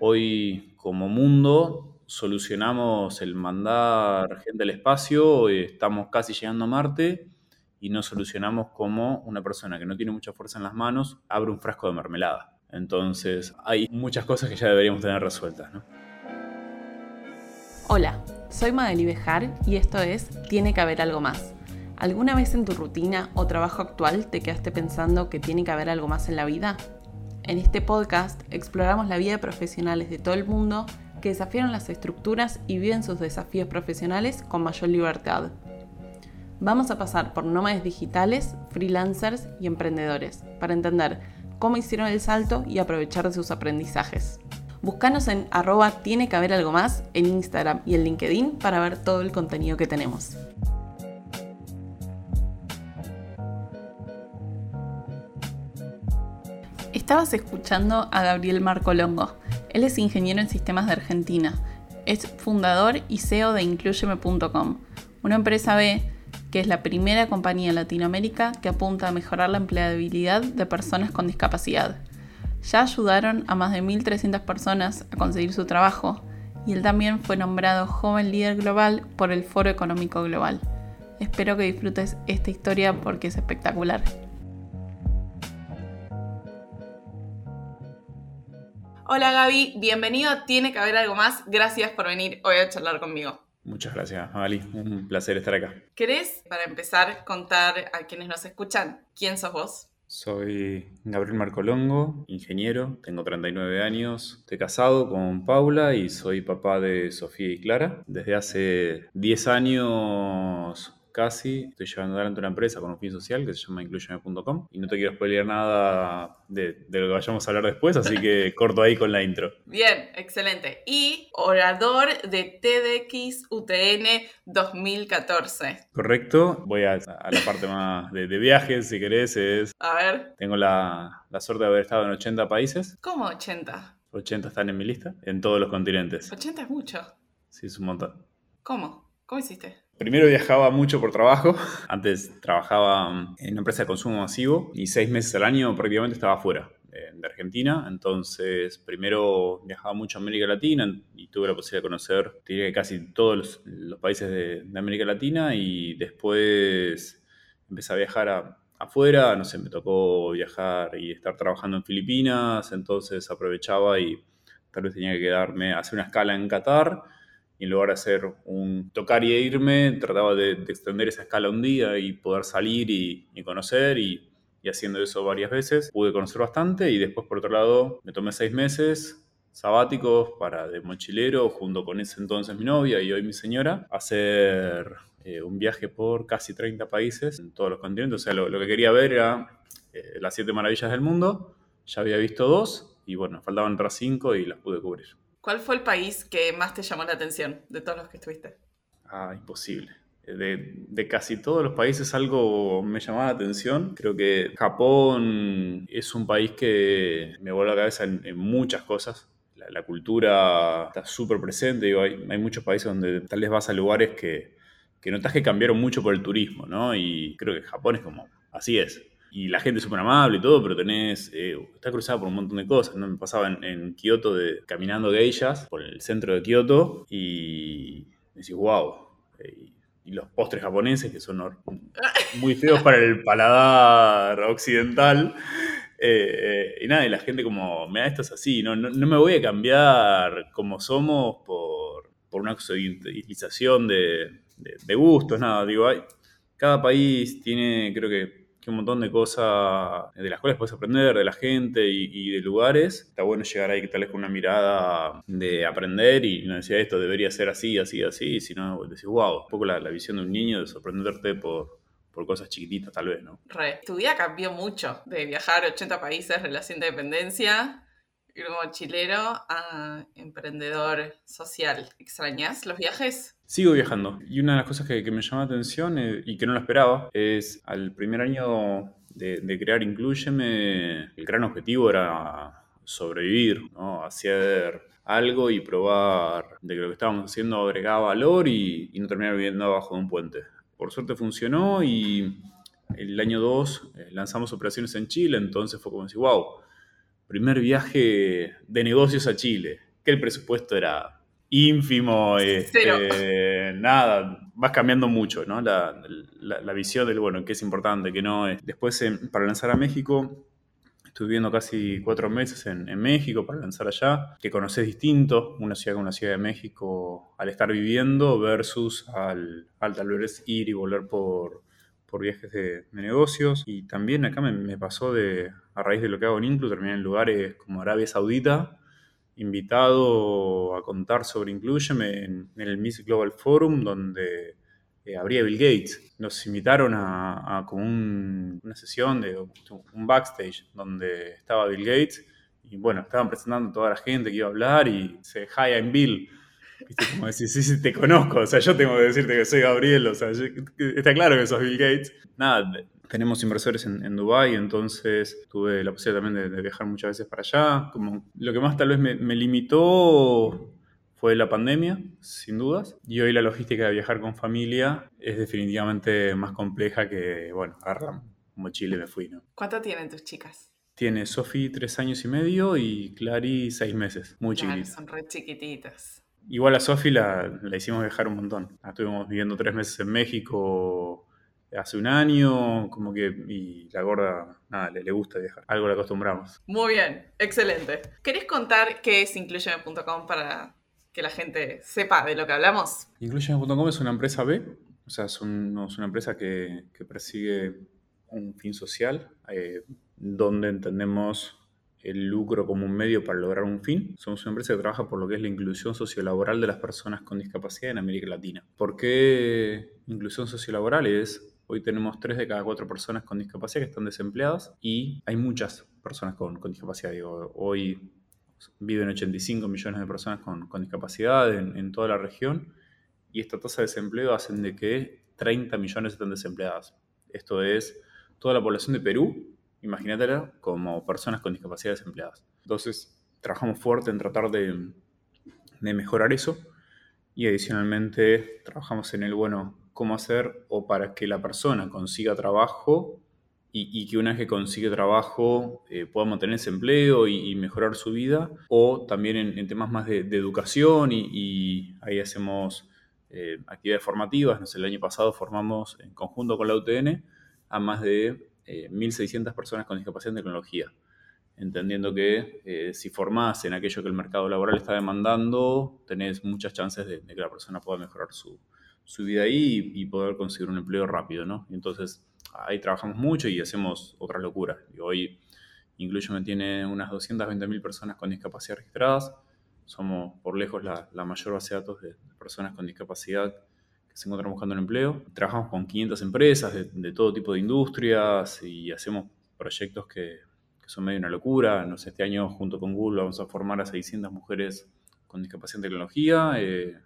Hoy como mundo solucionamos el mandar gente al espacio, estamos casi llegando a Marte y no solucionamos cómo una persona que no tiene mucha fuerza en las manos abre un frasco de mermelada. Entonces hay muchas cosas que ya deberíamos tener resueltas. ¿no? Hola, soy Madeli Bejar y esto es Tiene que haber algo más. ¿Alguna vez en tu rutina o trabajo actual te quedaste pensando que tiene que haber algo más en la vida? En este podcast exploramos la vida de profesionales de todo el mundo que desafiaron las estructuras y viven sus desafíos profesionales con mayor libertad. Vamos a pasar por nómades digitales, freelancers y emprendedores para entender cómo hicieron el salto y aprovechar de sus aprendizajes. Búscanos en arroba tiene que haber algo más en Instagram y en LinkedIn para ver todo el contenido que tenemos. Estabas escuchando a Gabriel Marco Longo. Él es ingeniero en sistemas de Argentina. Es fundador y CEO de Incluyeme.com, una empresa B que es la primera compañía en Latinoamérica que apunta a mejorar la empleabilidad de personas con discapacidad. Ya ayudaron a más de 1.300 personas a conseguir su trabajo y él también fue nombrado joven líder global por el Foro Económico Global. Espero que disfrutes esta historia porque es espectacular. Hola Gaby, bienvenido Tiene que haber algo más. Gracias por venir hoy a charlar conmigo. Muchas gracias, Ali. Un placer estar acá. ¿Querés, para empezar, contar a quienes nos escuchan quién sos vos? Soy Gabriel Marcolongo, ingeniero, tengo 39 años, estoy casado con Paula y soy papá de Sofía y Clara. Desde hace 10 años casi. Estoy llevando adelante una empresa con un fin social que se llama incluyeme.com y no te quiero spoilear nada de, lo que vayamos a hablar después, así que corto ahí con la intro. Bien, excelente. Y orador de TEDx UTN 2014. Correcto. Voy a, la parte más de, viajes, si querés. Es, a ver. Tengo la, la suerte de haber estado en 80 países. ¿Cómo 80? 80 están en mi lista, en todos los continentes. 80 es mucho. Sí, es un montón. ¿Cómo? ¿Cómo hiciste? Primero viajaba mucho por trabajo. Antes trabajaba en una empresa de consumo masivo y seis meses al año prácticamente estaba fuera de Argentina. Entonces, primero viajaba mucho a América Latina y tuve la posibilidad de conocer, casi todos los, países de, América Latina y después empecé a viajar afuera. No sé, me tocó viajar y estar trabajando en Filipinas. Entonces aprovechaba y tal vez tenía que quedarme, hacer una escala en Qatar y en lugar de hacer un tocar y irme, trataba de, extender esa escala un día y poder salir y, conocer y, haciendo eso varias veces. Pude conocer bastante y después por otro lado me tomé seis meses sabáticos para de mochilero junto con ese entonces mi novia y hoy mi señora hacer eh, un viaje por casi 30 países en todos los continentes. O sea, lo, que quería ver era eh, las siete maravillas del mundo. Ya había visto dos y bueno, faltaban otras cinco y las pude cubrir. ¿Cuál fue el país que más te llamó la atención de todos los que estuviste? Ah, imposible. De, casi todos los países algo me llamaba la atención. Creo que Japón es un país que me vuelve la cabeza en, muchas cosas. La, cultura está súper presente. hay, hay, muchos países donde tal vez vas a lugares que, que notas que cambiaron mucho por el turismo, ¿no? Y creo que Japón es como, así es y la gente es súper amable y todo, pero tenés, eh, está cruzada por un montón de cosas, ¿no? Me pasaba en, Kioto de, caminando geishas por el centro de Kioto y decís, wow. Eh, y, los postres japoneses, que son muy feos para el paladar occidental. Eh, y nada, y la gente como, mira, esto es así, no, no, me voy a cambiar como somos por, por una utilización de, de, de gustos, nada, digo, hay, cada país tiene, creo que un montón de cosas de las cuales puedes aprender, de la gente y, de lugares. Está bueno llegar ahí tal vez con una mirada de aprender y no decir esto debería ser así, así, así, sino decir, wow, un poco la, visión de un niño de sorprenderte por, por cosas chiquititas tal vez, ¿no? Re. Tu vida cambió mucho de viajar a 80 países, relación de dependencia, como chilero a emprendedor social. ¿Extrañas los viajes? Sigo viajando. Y una de las cosas que, me llamó la atención eh, y que no lo esperaba es al primer año de, crear Incluyeme, el gran objetivo era sobrevivir, ¿no? hacer algo y probar de que lo que estábamos haciendo agregaba valor y, no terminar viviendo abajo de un puente. Por suerte funcionó y el año 2 eh, lanzamos operaciones en Chile, entonces fue como decir, wow, primer viaje de negocios a Chile que el presupuesto era ínfimo, este, nada, vas cambiando mucho, ¿no? La, visión del, bueno, qué es importante, qué no. Después, para lanzar a México, estuve viviendo casi cuatro meses en, México para lanzar allá, que conoces distinto una ciudad como la Ciudad de México al estar viviendo versus al, al tal vez ir y volver por, por viajes de, negocios. Y también acá me, pasó de, a raíz de lo que hago en Inclu, terminé en lugares como Arabia Saudita, invitado a contar sobre Incluyen en, el Miss Global Forum, donde eh, habría Bill Gates. Nos invitaron a, como una sesión de un backstage donde estaba Bill Gates y bueno, estaban presentando a toda la gente que iba a hablar y se hi, I'm Bill. ¿Viste? Como decir, sí, sí, te conozco, o sea, yo tengo que decirte que soy Gabriel, o sea, está claro que sos Bill Gates. Nada, tenemos inversores en, en Dubái, entonces tuve la posibilidad también de, viajar muchas veces para allá. Como, lo que más tal vez me, limitó fue la pandemia, sin dudas. Y hoy la logística de viajar con familia es definitivamente más compleja que, bueno, agarrar mochila y me fui, ¿no? ¿Cuánto tienen tus chicas? Tiene Sofi tres años y medio y Clary seis meses, muy claro, Son re chiquititas. Igual a Sofi la, la, hicimos viajar un montón. Estuvimos viviendo tres meses en México hace un año, como que, y la gorda, nada, le, gusta viajar. Algo le acostumbramos. Muy bien, excelente. ¿Querés contar qué es incluyeme.com para que la gente sepa de lo que hablamos? Incluyeme.com es una empresa B, o sea, es, una empresa que, persigue un fin social, eh, donde entendemos el lucro como un medio para lograr un fin. Somos una empresa que trabaja por lo que es la inclusión sociolaboral de las personas con discapacidad en América Latina. ¿Por qué inclusión sociolaboral? Es Hoy tenemos 3 de cada 4 personas con discapacidad que están desempleadas y hay muchas personas con, discapacidad. Digo, hoy viven 85 millones de personas con, discapacidad en, toda la región y esta tasa de desempleo hacen de que 30 millones estén desempleadas. Esto es toda la población de Perú, imagínatela como personas con discapacidad desempleadas. Entonces, trabajamos fuerte en tratar de, de mejorar eso y adicionalmente trabajamos en el, bueno, cómo hacer o para que la persona consiga trabajo y, que una vez que consigue trabajo eh, pueda mantener ese empleo y, mejorar su vida, o también en, temas más de, educación y, ahí hacemos eh, actividades formativas. El año pasado formamos en conjunto con la UTN a más de 1.600 eh, personas con discapacidad en tecnología, entendiendo que si formás en aquello que el mercado laboral está demandando, tenés muchas chances de, de que la persona pueda mejorar su, su vida ahí y, poder conseguir un empleo rápido, ¿no? Entonces, ahí trabajamos mucho y hacemos otras locuras. Y hoy me tiene unas 220.000 personas con discapacidad registradas. Somos por lejos la, mayor base de datos de, personas con discapacidad que se encuentran buscando un empleo. Trabajamos con 500 empresas de, todo tipo de industrias y hacemos proyectos que, son medio una locura. No sé, este año junto con Google vamos a formar a 600 mujeres con discapacidad en tecnología. Eh,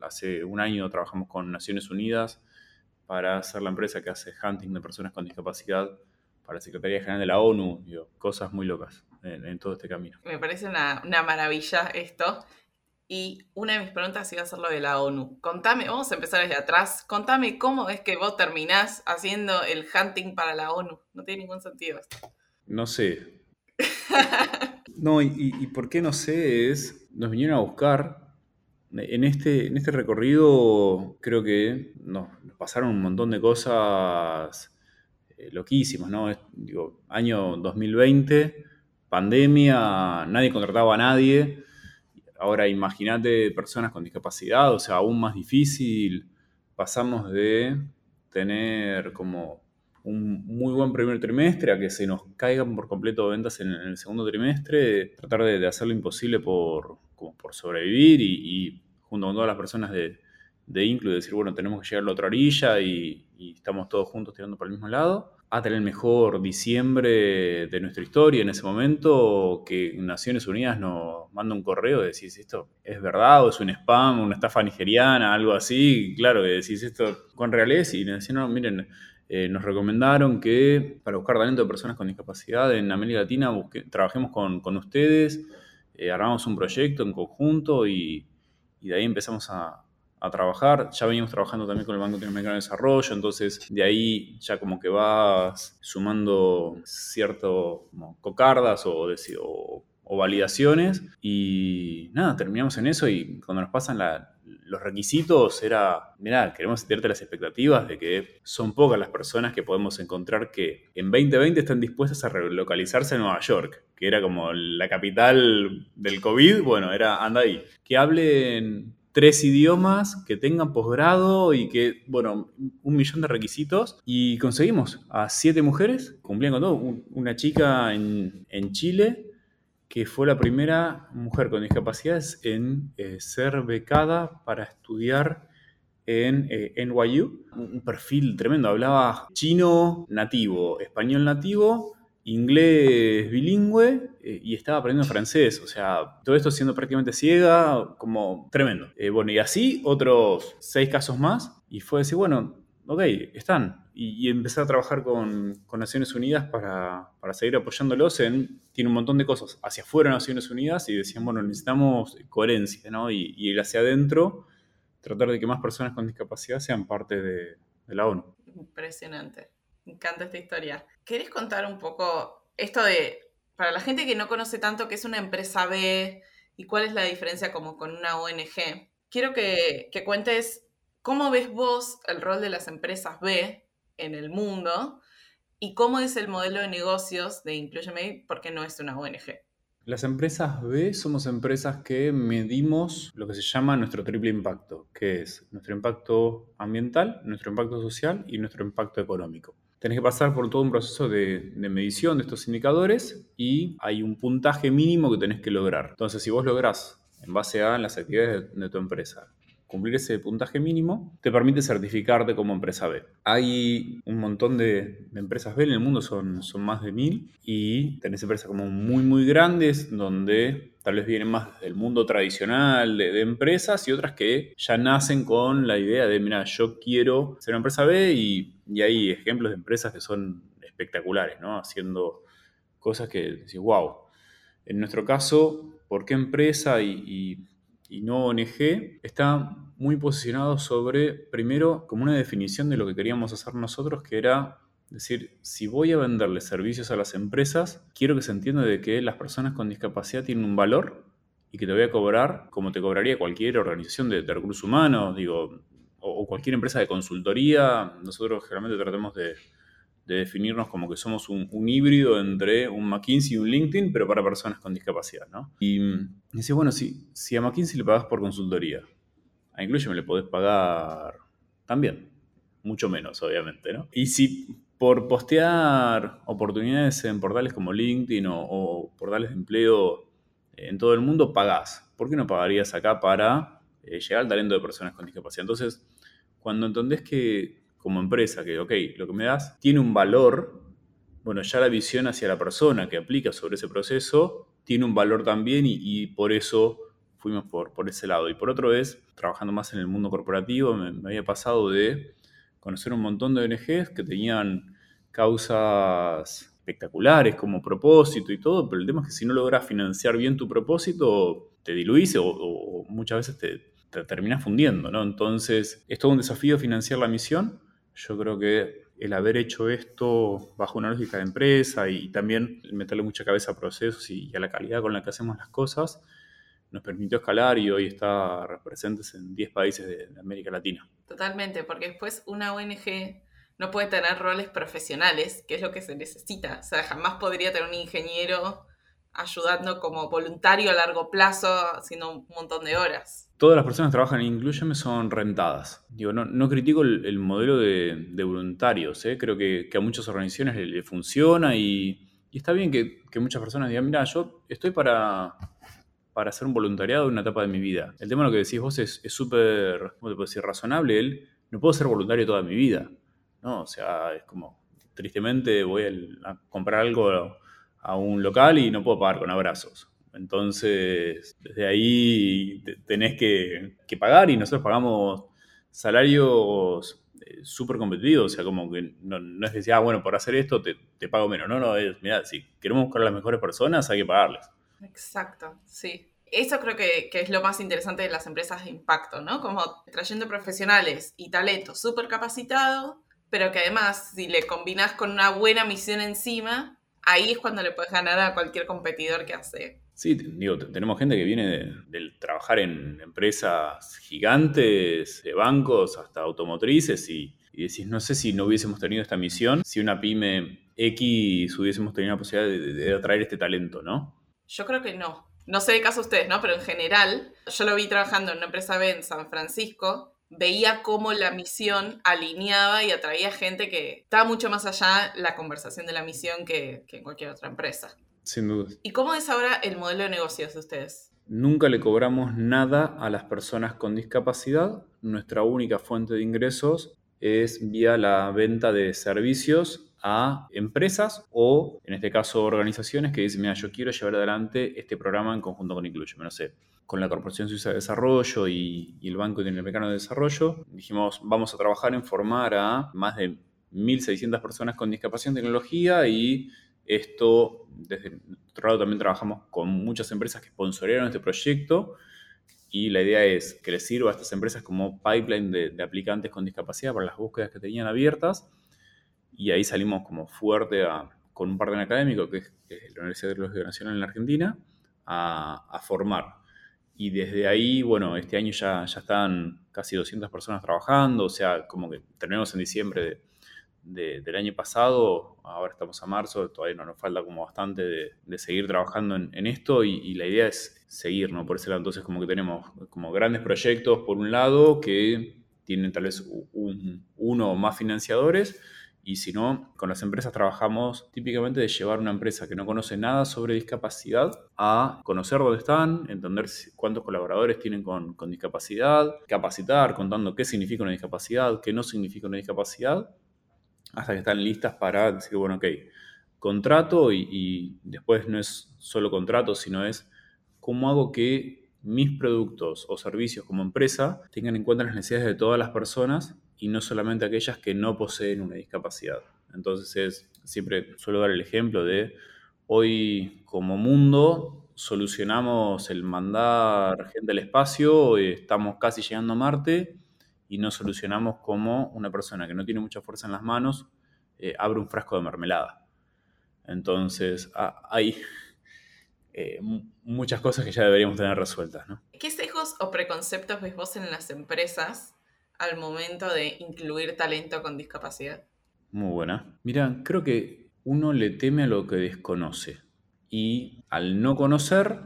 hace un año trabajamos con Naciones Unidas para ser la empresa que hace hunting de personas con discapacidad para la Secretaría General de la ONU, cosas muy locas en, todo este camino. Me parece una, maravilla esto. Y una de mis preguntas iba a ser lo de la ONU. Contame, vamos a empezar desde atrás. Contame cómo es que vos terminás haciendo el hunting para la ONU. No tiene ningún sentido esto. No sé. no, y, y por qué no sé es, nos vinieron a buscar en este, en este recorrido creo que nos, pasaron un montón de cosas eh, loquísimas, ¿no? digo, año 2020, pandemia, nadie contrataba a nadie. Ahora imagínate personas con discapacidad, o sea, aún más difícil. Pasamos de tener como un muy buen primer trimestre a que se nos caigan por completo ventas en, el segundo trimestre, tratar de, hacer lo imposible por, por sobrevivir y, junto con todas las personas de, de Inclu, decir, bueno, tenemos que llegar a la otra orilla y, estamos todos juntos tirando para el mismo lado, a tener el mejor diciembre de nuestra historia en ese momento, que Naciones Unidas nos manda un correo de decir, esto es verdad o es un spam, una estafa nigeriana, algo así, claro, que decís esto con realidad y nos decían, no, miren, eh, nos recomendaron que para buscar talento de personas con discapacidad en América Latina trabajemos con, ustedes, eh, armamos un proyecto en conjunto y, de ahí empezamos a, trabajar. Ya venimos trabajando también con el Banco Interamericano de Desarrollo, entonces de ahí ya como que vas sumando cierto cocardas o, o validaciones. Y nada, terminamos en eso y cuando nos pasan los requisitos era, mira, queremos sentirte las expectativas de que son pocas las personas que podemos encontrar que en 2020 están dispuestas a relocalizarse a Nueva York, que era como la capital del COVID, bueno, era anda ahí, que hablen tres idiomas, que tengan posgrado y que, bueno, un millón de requisitos. Y conseguimos a siete mujeres, cumplían con todo. Una chica en, Chile que fue la primera mujer con discapacidades en eh, ser becada para estudiar en eh, NYU. Un perfil tremendo, hablaba chino nativo, español nativo inglés bilingüe eh, y estaba aprendiendo francés. O sea, todo esto siendo prácticamente ciega, como tremendo. Eh, bueno, y así otros seis casos más. Y fue decir, bueno, ok, están. Y, empecé a trabajar con, Naciones Unidas para, seguir apoyándolos en. Tiene un montón de cosas hacia afuera de Naciones Unidas y decían, bueno, necesitamos coherencia, ¿no? Y, y hacia adentro, tratar de que más personas con discapacidad sean parte de la ONU. Impresionante. Me encanta esta historia. ¿Querés contar un poco esto de, para la gente que no conoce tanto qué es una empresa B y cuál es la diferencia como con una ONG? Quiero que, cuentes cómo ves vos el rol de las empresas B en el mundo y cómo es el modelo de negocios de Incluyeme porque no es una ONG. Las empresas B somos empresas que medimos lo que se llama nuestro triple impacto, que es nuestro impacto ambiental, nuestro impacto social y nuestro impacto económico tenés que pasar por todo un proceso de, medición de estos indicadores y hay un puntaje mínimo que tenés que lograr. Entonces, si vos lográs, en base a las actividades de, tu empresa, cumplir ese puntaje mínimo, te permite certificarte como empresa B. Hay un montón de, empresas B en el mundo, son, son más de mil, y tenés empresas como muy, muy grandes, donde tal vez vienen más del mundo tradicional de, empresas y otras que ya nacen con la idea de, mira, yo quiero ser una empresa B y, hay ejemplos de empresas que son espectaculares, ¿no? Haciendo cosas que decís, wow. En nuestro caso, ¿por qué empresa y, y no ONG? Está muy posicionado sobre, primero, como una definición de lo que queríamos hacer nosotros, que era decir, si voy a venderle servicios a las empresas, quiero que se entienda de que las personas con discapacidad tienen un valor y que te voy a cobrar como te cobraría cualquier organización de, recursos humanos, digo, o, cualquier empresa de consultoría. Nosotros generalmente tratamos de, definirnos como que somos un, híbrido entre un McKinsey y un LinkedIn, pero para personas con discapacidad, ¿no? Y, y bueno, si, si a McKinsey le pagas por consultoría, a Incluye me le podés pagar también, mucho menos, obviamente, ¿no? Y si por postear oportunidades en portales como LinkedIn o, portales de empleo en todo el mundo, pagás. ¿Por qué no pagarías acá para eh, llegar al talento de personas con discapacidad? Entonces, cuando entendés que como empresa, que, ok, lo que me das tiene un valor, bueno, ya la visión hacia la persona que aplica sobre ese proceso tiene un valor también y, por eso fuimos por, por, ese lado. Y por otro es, trabajando más en el mundo corporativo, me había pasado de conocer un montón de ONGs que tenían causas espectaculares como propósito y todo, pero el tema es que si no logras financiar bien tu propósito, te diluís o, muchas veces te, te terminas fundiendo, ¿no? Entonces, es todo un desafío financiar la misión. Yo creo que el haber hecho esto bajo una lógica de empresa y, también meterle mucha cabeza a procesos y, a la calidad con la que hacemos las cosas, nos permitió escalar y hoy está presentes en 10 países de América Latina. Totalmente, porque después una ONG no puede tener roles profesionales, que es lo que se necesita. O sea, jamás podría tener un ingeniero ayudando como voluntario a largo plazo, haciendo un montón de horas. Todas las personas que trabajan en Incluyeme son rentadas. Digo, no, critico el, modelo de, voluntarios, ¿eh? creo que, a muchas organizaciones le, funciona y, está bien que, muchas personas digan, mira, yo estoy para, para hacer un voluntariado en una etapa de mi vida. El tema de lo que decís vos es súper, ¿cómo te puedo decir?, razonable. Él, no puedo ser voluntario toda mi vida, ¿no? O sea, es como, tristemente voy a, comprar algo a un local y no puedo pagar con abrazos. Entonces, desde ahí tenés que, pagar y nosotros pagamos salarios eh, súper competitivos, o sea, como que no, es decir, ah, bueno, por hacer esto te, te pago menos, no, no, es, mira, si queremos buscar a las mejores personas hay que pagarles. Exacto, sí. Eso creo que, es lo más interesante de las empresas de impacto, ¿no? Como trayendo profesionales y talento súper capacitado, pero que además, si le combinas con una buena misión encima, ahí es cuando le puedes ganar a cualquier competidor que hace Sí, digo, tenemos gente que viene de, trabajar en empresas gigantes, de bancos hasta automotrices y, decís, no sé si no hubiésemos tenido esta misión, si una pyme X hubiésemos tenido la posibilidad de, atraer este talento, ¿no? Yo creo que no. No sé de caso ustedes, ¿no? Pero en general, yo lo vi trabajando en una empresa B en San Francisco, veía cómo la misión alineaba y atraía gente que estaba mucho más allá la conversación de la misión que, que en cualquier otra empresa. Sin duda. ¿Y cómo es ahora el modelo de negocios de ustedes? Nunca le cobramos nada a las personas con discapacidad. Nuestra única fuente de ingresos es vía la venta de servicios a empresas o, en este caso, organizaciones que dicen, mira, yo quiero llevar adelante este programa en conjunto con Incluyo. No sé, con la Corporación Suiza de Desarrollo y, el Banco Interamericano de Desarrollo, dijimos, vamos a trabajar en formar a más de 1.600 personas con discapacidad en tecnología y esto, desde otro lado, también trabajamos con muchas empresas que sponsorearon este proyecto y la idea es que les sirva a estas empresas como pipeline de, aplicantes con discapacidad para las búsquedas que tenían abiertas. Y ahí salimos como fuerte con un partner académico, que es, la Universidad Tecnológica Nacional en la Argentina, a, formar. Y desde ahí, bueno, este año ya, ya están casi 200 personas trabajando, o sea, como que terminamos en diciembre de, del año pasado, ahora estamos a marzo, todavía no nos falta como bastante de, seguir trabajando en, esto y, la idea es seguir, ¿no? Por lado, entonces como que tenemos como grandes proyectos por un lado que tienen tal vez uno o más financiadores y si no, con las empresas trabajamos típicamente de llevar una empresa que no conoce nada sobre discapacidad a conocer dónde están, entender cuántos colaboradores tienen con, discapacidad, capacitar contando qué significa una discapacidad, qué no significa una discapacidad hasta que están listas para decir, bueno, ok, contrato y, después no es solo contrato, sino es cómo hago que mis productos o servicios como empresa tengan en cuenta las necesidades de todas las personas y no solamente aquellas que no poseen una discapacidad. Entonces es, siempre suelo dar el ejemplo de hoy como mundo solucionamos el mandar gente al espacio, estamos casi llegando a Marte y no solucionamos como una persona que no tiene mucha fuerza en las manos eh, abre un frasco de mermelada. Entonces, hay eh, muchas cosas que ya deberíamos tener resueltas. ¿Qué sesgos o preconceptos ves vos en las empresas al momento de incluir talento con discapacidad? Muy buena. Mira, creo que uno le teme a lo que desconoce. Y al no conocer,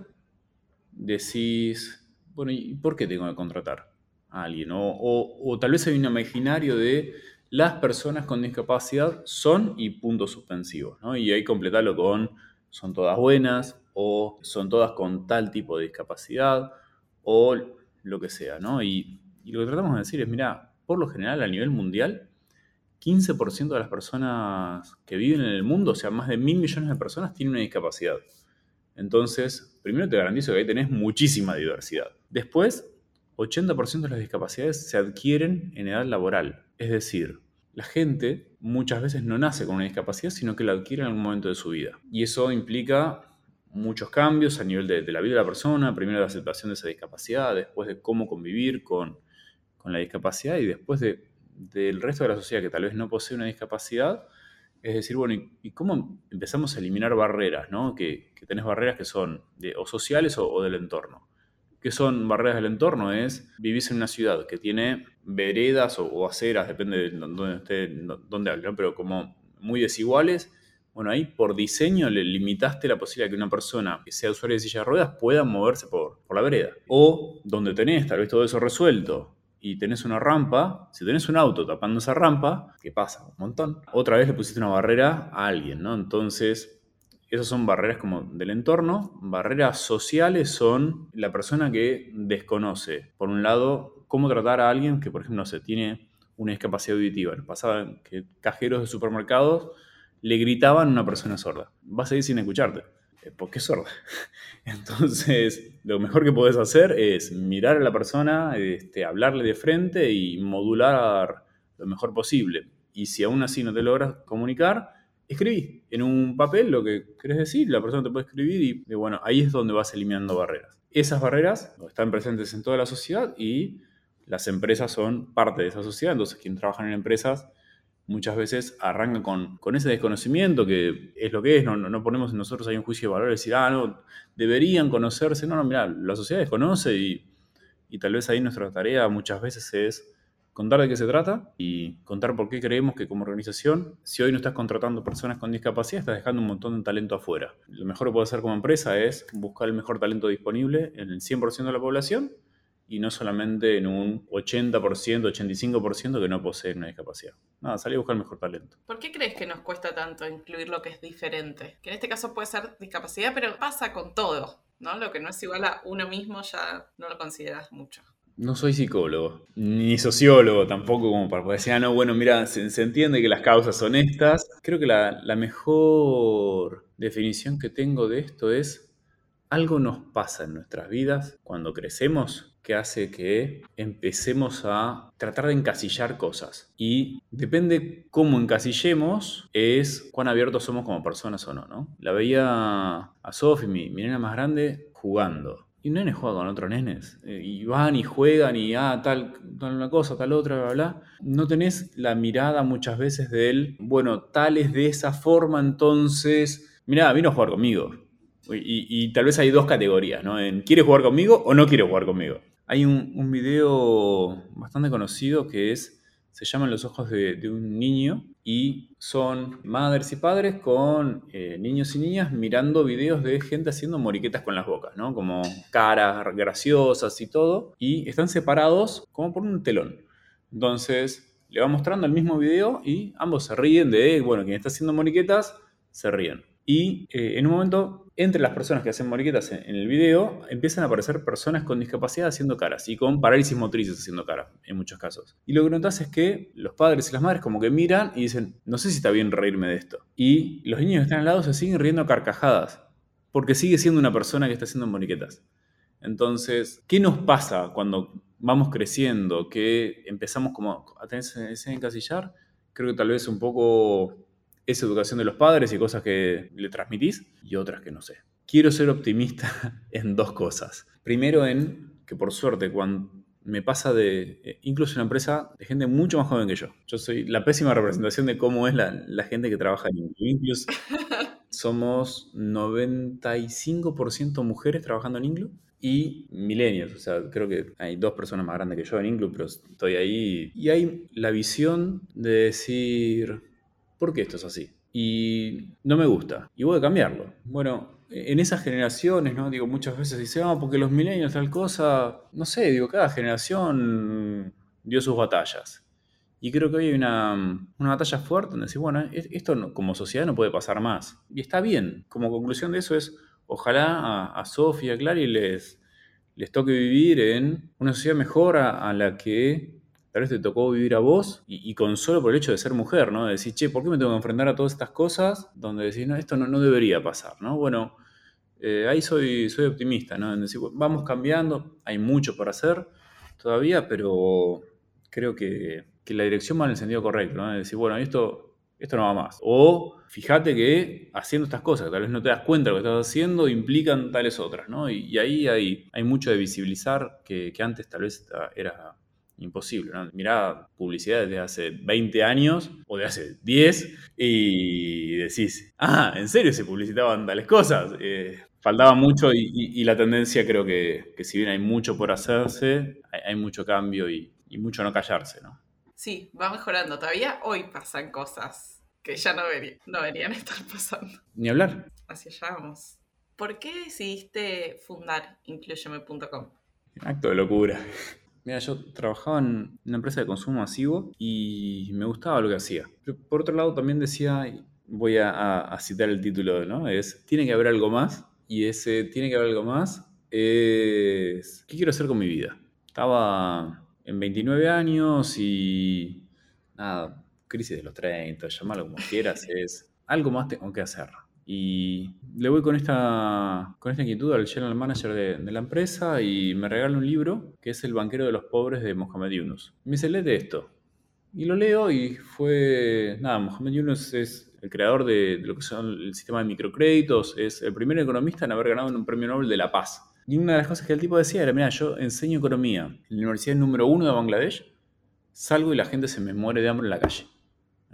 decís, bueno, ¿y por qué tengo que contratar? alguien. O, tal vez hay un imaginario de las personas con discapacidad son y puntos suspensivos. ¿no? Y ahí completarlo con son todas buenas o son todas con tal tipo de discapacidad o lo que sea. ¿no? Y, lo que tratamos de decir es, mira, por lo general a nivel mundial, 15% de las personas que viven en el mundo, o sea, más de mil millones de personas, tienen una discapacidad. Entonces, primero te garantizo que ahí tenés muchísima diversidad. Después, 80% de las discapacidades se adquieren en edad laboral. Es decir, la gente muchas veces no nace con una discapacidad, sino que la adquiere en algún momento de su vida. Y eso implica muchos cambios a nivel de, la vida de la persona, primero la aceptación de esa discapacidad, después de cómo convivir con, la discapacidad y después del resto de la sociedad que tal vez no posee una discapacidad. Es decir, bueno, ¿y, cómo empezamos a eliminar barreras? ¿no? Que, tenés barreras que son de, o sociales o del entorno. ¿Qué son barreras del entorno? Es vivir en una ciudad que tiene veredas o, aceras, depende de dónde esté, dónde hable, pero como muy desiguales. Bueno, ahí por diseño le limitaste la posibilidad de que una persona que sea usuaria de silla de ruedas pueda moverse por, por la vereda. O donde tenés tal vez todo eso resuelto y tenés una rampa, si tenés un auto tapando esa rampa, ¿qué pasa? Un montón. Otra vez le pusiste una barrera a alguien, ¿no? Entonces, esas son barreras como del entorno. Barreras sociales son la persona que desconoce, por un lado, cómo tratar a alguien que, por ejemplo, no sé, tiene una discapacidad auditiva. Pasaba que cajeros de supermercados le gritaban a una persona sorda. Vas a ir sin escucharte. Eh, ¿Por qué sorda? Entonces, lo mejor que puedes hacer es mirar a la persona, este, hablarle de frente y modular lo mejor posible. Y si aún así no te logras comunicar, escribí en un papel lo que querés decir, la persona te puede escribir y, bueno, ahí es donde vas eliminando barreras. Esas barreras están presentes en toda la sociedad y las empresas son parte de esa sociedad, entonces quienes trabajan en empresas muchas veces arranca con, con ese desconocimiento que es lo que es, no, no, ponemos en nosotros ahí un juicio de valor, decir, ah, no, deberían conocerse, no, no, mira, la sociedad desconoce y, y tal vez ahí nuestra tarea muchas veces es contar de qué se trata y contar por qué creemos que como organización, si hoy no estás contratando personas con discapacidad, estás dejando un montón de talento afuera. Lo mejor que puedo hacer como empresa es buscar el mejor talento disponible en el 100% de la población y no solamente en un 80%, 85% que no posee una discapacidad. Nada, salir a buscar el mejor talento. ¿Por qué crees que nos cuesta tanto incluir lo que es diferente? Que en este caso puede ser discapacidad, pero pasa con todo, ¿no? Lo que no es igual a uno mismo ya no lo consideras mucho. No soy psicólogo, ni sociólogo tampoco, como para poder decir, ah, no, bueno, mira, se, entiende que las causas son estas. Creo que la, la mejor definición que tengo de esto es algo nos pasa en nuestras vidas cuando crecemos que hace que empecemos a tratar de encasillar cosas. Y depende cómo encasillemos, es cuán abiertos somos como personas o no, ¿no? La veía a Sophie, mi, mi nena más grande, jugando. Y un nene juega con otros nenes. Eh, y van y juegan y, ah, tal, tal una cosa, tal otra, bla, bla. No tenés la mirada muchas veces de él, bueno, tal es de esa forma, entonces, mira, vino a jugar conmigo. Y, y, tal vez hay dos categorías, ¿no? En ¿quiere jugar conmigo o no quiere jugar conmigo? Hay un, video bastante conocido que es, se llaman Los ojos de, un niño y son madres y padres con eh, niños y niñas mirando videos de gente haciendo moriquetas con las bocas, ¿no? Como caras graciosas y todo. Y están separados como por un telón. Entonces le va mostrando el mismo video y ambos se ríen de, bueno, quien está haciendo moriquetas, se ríen. Y eh, en un momento, entre las personas que hacen moriquetas en, el video, empiezan a aparecer personas con discapacidad haciendo caras y con parálisis motrices haciendo caras, en muchos casos. Y lo que notas es que los padres y las madres como que miran y dicen, no sé si está bien reírme de esto. Y los niños que están al lado se siguen riendo a carcajadas, porque sigue siendo una persona que está haciendo moriquetas. Entonces, ¿qué nos pasa cuando vamos creciendo, que empezamos como a tener ese encasillar? Creo que tal vez un poco es educación de los padres y cosas que le transmitís y otras que no sé. Quiero ser optimista en dos cosas. Primero en que por suerte cuando me pasa de, eh, incluso una empresa de gente mucho más joven que yo. Yo soy la pésima representación de cómo es la, gente que trabaja en Inglu. somos 95% mujeres trabajando en Inglu y milenios. O sea, creo que hay dos personas más grandes que yo en Inglu, pero estoy ahí. Y hay la visión de decir, ¿por qué esto es así? Y no me gusta, y voy a cambiarlo. Bueno, en esas generaciones, ¿no? Digo, muchas veces dice, ah, porque los milenios tal cosa, no sé, digo, cada generación dio sus batallas. Y creo que hoy hay una, batalla fuerte donde decir, bueno, esto como sociedad no puede pasar más. Y está bien. Como conclusión de eso es, ojalá a, Sofía, a Clary les, les toque vivir en una sociedad mejor a la que tal vez te tocó vivir a vos y, con solo por el hecho de ser mujer, ¿no? De decir, che, ¿por qué me tengo que enfrentar a todas estas cosas? Donde decís, no, esto no, debería pasar, ¿no? Bueno, eh, ahí soy, soy optimista, ¿no? En decir, vamos cambiando, hay mucho por hacer todavía, pero creo que, la dirección va en el sentido correcto, ¿no? De decir, bueno, esto, esto no va más. O fíjate que haciendo estas cosas, tal vez no te das cuenta de lo que estás haciendo, implican tales otras, ¿no? Y, ahí hay, hay mucho de visibilizar que, que antes tal vez era imposible. ¿no? Mirá publicidad de hace 20 años o de hace 10 y decís, ah, ¿en serio se publicitaban tales cosas? Eh, faltaba mucho y, la tendencia creo que, si bien hay mucho por hacerse, hay, mucho cambio y, mucho no callarse, ¿no? Sí, va mejorando. Todavía hoy pasan cosas que ya no, no deberían estar pasando. Ni hablar. Así allá vamos. ¿Por qué decidiste fundar Incluyeme.com? Acto de locura. Mira, yo trabajaba en una empresa de consumo masivo y me gustaba lo que hacía. Pero por otro lado también decía, voy a, citar el título, ¿no? Es, tiene que haber algo más y ese tiene que haber algo más es, ¿qué quiero hacer con mi vida? Estaba en 29 años y nada, crisis de los 30, llámalo como quieras, es algo más tengo que hacer. Y le voy con esta, con esta inquietud al general manager de, la empresa y me regala un libro que es El banquero de los pobres de Mohamed Yunus. Me dice, de esto. Y lo leo y fue, nada, Mohamed Yunus es el creador de, lo que son el sistema de microcréditos, es el primer economista en haber ganado un premio Nobel de la Paz. Y una de las cosas que el tipo decía era, mira, yo enseño economía en la universidad número uno de Bangladesh, salgo y la gente se me muere de hambre en la calle.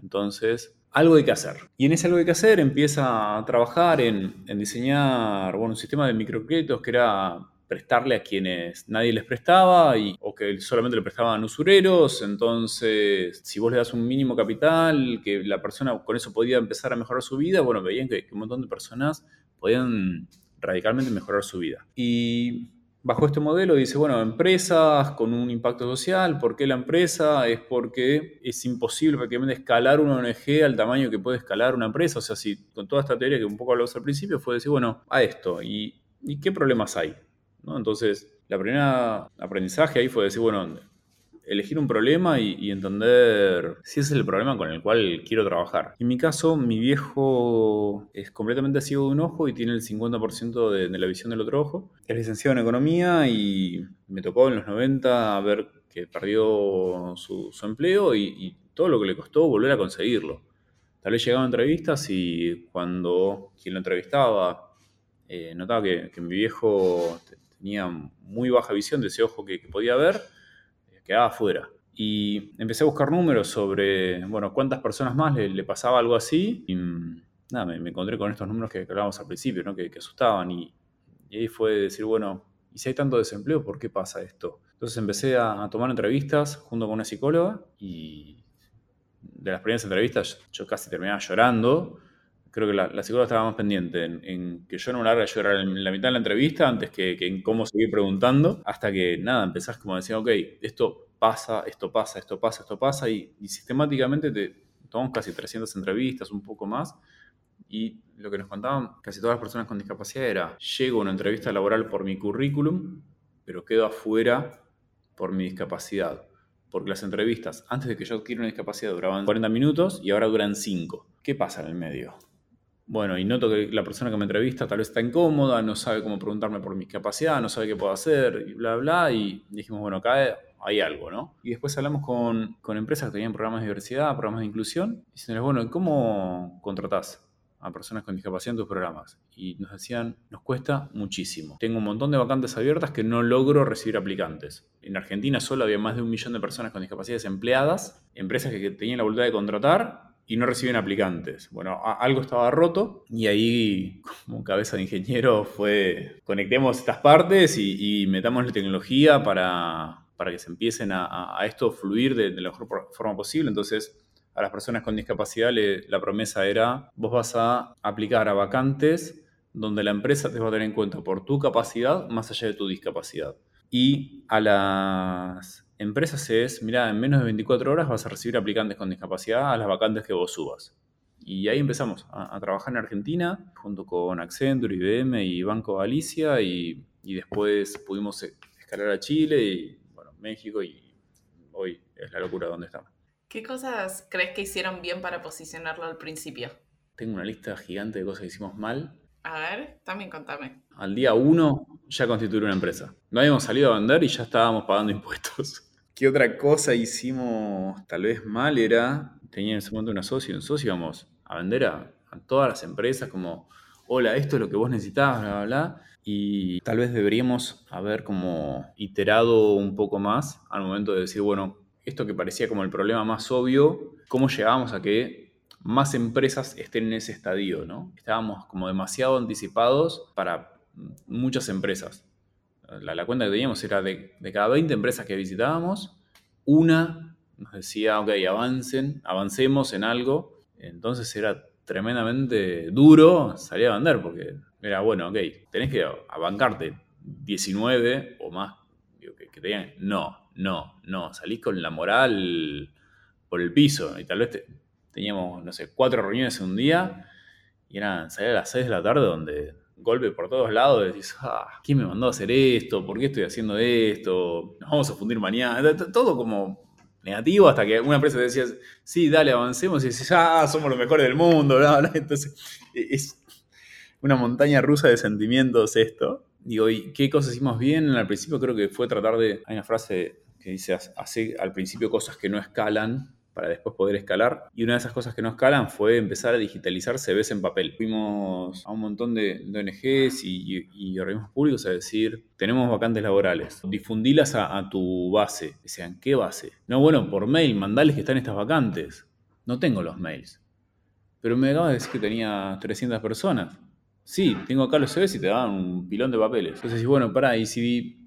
Entonces, algo hay que hacer. Y en ese algo hay que hacer empieza a trabajar en, diseñar bueno, un sistema de microcréditos que era prestarle a quienes nadie les prestaba o que solamente le prestaban usureros. Entonces, si vos le das un mínimo capital, que la persona con eso podía empezar a mejorar su vida, bueno, veían que un montón de personas podían radicalmente mejorar su vida. Y bajo este modelo dice, bueno, empresas con un impacto social, ¿por qué la empresa? Es porque es imposible prácticamente escalar una ONG al tamaño que puede escalar una empresa. O sea, si con toda esta teoría que un poco hablamos al principio, fue decir, bueno, a esto, ¿y, qué problemas hay? ¿No? Entonces, la primera aprendizaje ahí fue decir, bueno, elegir un problema y, entender si ese es el problema con el cual quiero trabajar. En mi caso, mi viejo es completamente ciego de un ojo y tiene el 50% de, la visión del otro ojo. Es licenciado en economía y me tocó en los 90 ver que perdió su, empleo y, todo lo que le costó volver a conseguirlo. Tal vez llegaba a entrevistas y cuando quien lo entrevistaba eh, notaba que, mi viejo tenía muy baja visión de ese ojo que podía ver, quedaba afuera. Y empecé a buscar números sobre, bueno, cuántas personas más le, pasaba algo así. Y nada, me, encontré con estos números que, hablábamos al principio, ¿no? que, asustaban. Y, ahí fue decir, bueno, ¿y si hay tanto desempleo, por qué pasa esto? Entonces empecé a, tomar entrevistas junto con una psicóloga y de las primeras entrevistas yo casi terminaba llorando. Creo que la, psicóloga estaba más pendiente en, que yo no me larga a llorar en la mitad de la entrevista antes que, que en cómo seguir preguntando, hasta que nada, empezás como a decir, ok, esto pasa, esto pasa, esto pasa, esto pasa, y, sistemáticamente te tomamos casi 300 entrevistas, un poco más, y lo que nos contaban casi todas las personas con discapacidad era, llego a una entrevista laboral por mi currículum, pero quedo afuera por mi discapacidad. Porque las entrevistas, antes de que yo adquiera una discapacidad, duraban 40 minutos y ahora duran 5. ¿Qué pasa en el medio? Bueno, y noto que la persona que me entrevista tal vez está incómoda, no sabe cómo preguntarme por mi discapacidad, no sabe qué puedo hacer, y bla, bla, y dijimos, bueno, acá hay algo, ¿no? Y después hablamos con, empresas que tenían programas de diversidad, programas de inclusión, y diciéndoles, bueno, ¿cómo contratás a personas con discapacidad en tus programas? Y nos decían, nos cuesta muchísimo. Tengo un montón de vacantes abiertas que no logro recibir aplicantes. En Argentina solo había más de un millón de personas con discapacidad desempleadas, empresas que tenían la voluntad de contratar y no reciben aplicantes. Bueno, algo estaba roto y ahí, como cabeza de ingeniero, fue conectemos estas partes y, metamos la tecnología para, para que se empiecen a, esto fluir de, la mejor forma posible. Entonces, a las personas con discapacidad la promesa era, vos vas a aplicar a vacantes donde la empresa te va a tener en cuenta por tu capacidad más allá de tu discapacidad. Y a las empresas es, mira, en menos de 24 horas vas a recibir aplicantes con discapacidad a las vacantes que vos subas. Y ahí empezamos a, trabajar en Argentina, junto con Accenture, IBM y Banco Galicia, y, y después pudimos e-, escalar a Chile y México y hoy es la locura donde estamos. ¿Qué cosas crees que hicieron bien para posicionarlo al principio? Tengo una lista gigante de cosas que hicimos mal. A ver, también contame. Al día uno ya constituir una empresa. No habíamos salido a vender y ya estábamos pagando impuestos. ¿Qué otra cosa hicimos tal vez mal? Era, tenía en ese momento una socio, un socio íbamos a vender a, todas las empresas como, hola, esto es lo que vos necesitabas, bla, bla, bla y tal vez deberíamos haber como iterado un poco más al momento de decir, bueno, esto que parecía como el problema más obvio, ¿cómo llegamos a que más empresas estén en ese estadio? ¿no? Estábamos como demasiado anticipados para muchas empresas. La, cuenta que teníamos era de, de cada 20 empresas que visitábamos, una nos decía, ok, avancen, avancemos en algo. Entonces era tremendamente duro salir a vender porque era, bueno, ok, tenés que abancarte 19 o más que, te digan, no, no, no, salís con la moral por el piso y tal vez teníamos, no sé, cuatro reuniones en un día y eran salir a las 6 de la tarde donde golpe por todos lados, decís, ah, ¿quién me mandó a hacer esto? ¿Por qué estoy haciendo esto? Nos vamos a fundir mañana. Todo como negativo hasta que una empresa te decía, sí, dale, avancemos y decís, ah, somos los mejores del mundo, Entonces, e-, es, una montaña rusa de sentimientos esto. Digo, ¿y qué cosas hicimos bien? Al principio creo que fue tratar de... Hay una frase que dice, hace al principio cosas que no escalan para después poder escalar. Y una de esas cosas que no escalan fue empezar a digitalizar CVs en papel. Fuimos a un montón de, ONGs y, organismos públicos a decir, tenemos vacantes laborales, difundilas a, tu base. Decían, ¿qué base? No, bueno, por mail, mandales que están estas vacantes. no tengo los mails. Pero me acaba de decir que tenía 300 personas. Sí, tengo acá los CVs y te dan un pilón de papeles. Entonces, bueno, pará, y si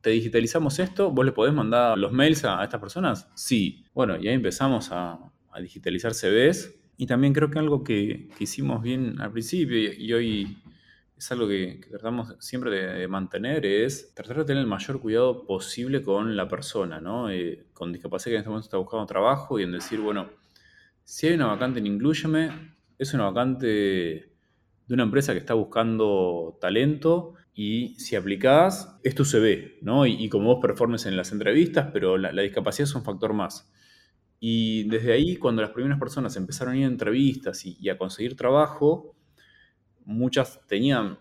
te digitalizamos esto, ¿vos le podés mandar los mails a, estas personas? Sí. Bueno, y ahí empezamos a, digitalizar CVs. Y también creo que algo que, hicimos bien al principio y, hoy es algo que, tratamos siempre de, mantener, es tratar de tener el mayor cuidado posible con la persona, ¿no? Eh, con discapacidad que en este momento está buscando trabajo y en decir, bueno, si hay una vacante en Incluyeme, es una vacante de una empresa que está buscando talento y si aplicás, es tu CV, ¿no? Y, como vos performes en las entrevistas, pero la, discapacidad es un factor más. Y desde ahí, cuando las primeras personas empezaron a ir a entrevistas y, a conseguir trabajo, muchas tenían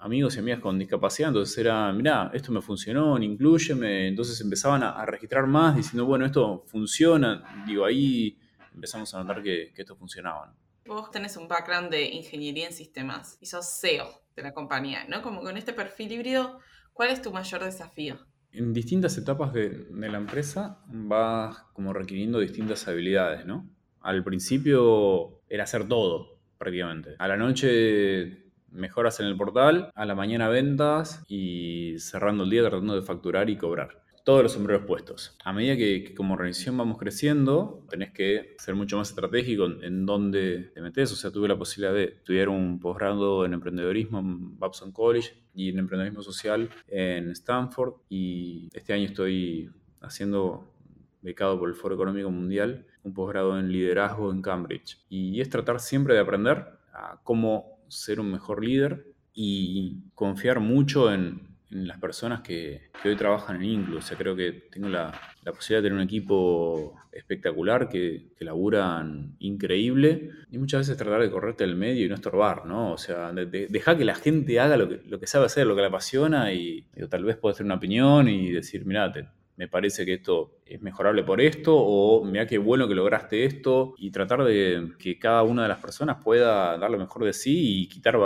amigos y amigas con discapacidad, entonces era, mirá, esto me funcionó, incluyeme, entonces empezaban a, registrar más diciendo, bueno, esto funciona, digo, ahí empezamos a notar que, que esto funcionaba. Vos tenés un background de ingeniería en sistemas y sos CEO de la compañía, ¿no? Como con este perfil híbrido, ¿cuál es tu mayor desafío? En distintas etapas de, la empresa vas como requiriendo distintas habilidades, ¿no? Al principio era hacer todo, prácticamente. A la noche mejoras en el portal, a la mañana ventas y cerrando el día tratando de facturar y cobrar todos los sombreros puestos. A medida que, como organización vamos creciendo, tenés que ser mucho más estratégico en, dónde te metes. O sea, tuve la posibilidad de estudiar un posgrado en emprendedorismo en Babson College y en emprendedorismo social en Stanford. Y este año estoy haciendo, becado por el Foro Económico Mundial, un posgrado en liderazgo en Cambridge. Y es tratar siempre de aprender a cómo ser un mejor líder y confiar mucho en, las personas que, hoy trabajan en Inclu. O sea, creo que tengo la, posibilidad de tener un equipo espectacular que, que, laburan increíble y muchas veces tratar de correrte del medio y no estorbar, ¿no? O sea, deja que la gente haga lo que, sabe hacer, lo que le apasiona y tal vez puedes tener una opinión y decir, mira, me parece que esto es mejorable por esto, o mira qué bueno que lograste esto, y tratar de que cada una de las personas pueda dar lo mejor de sí y quitar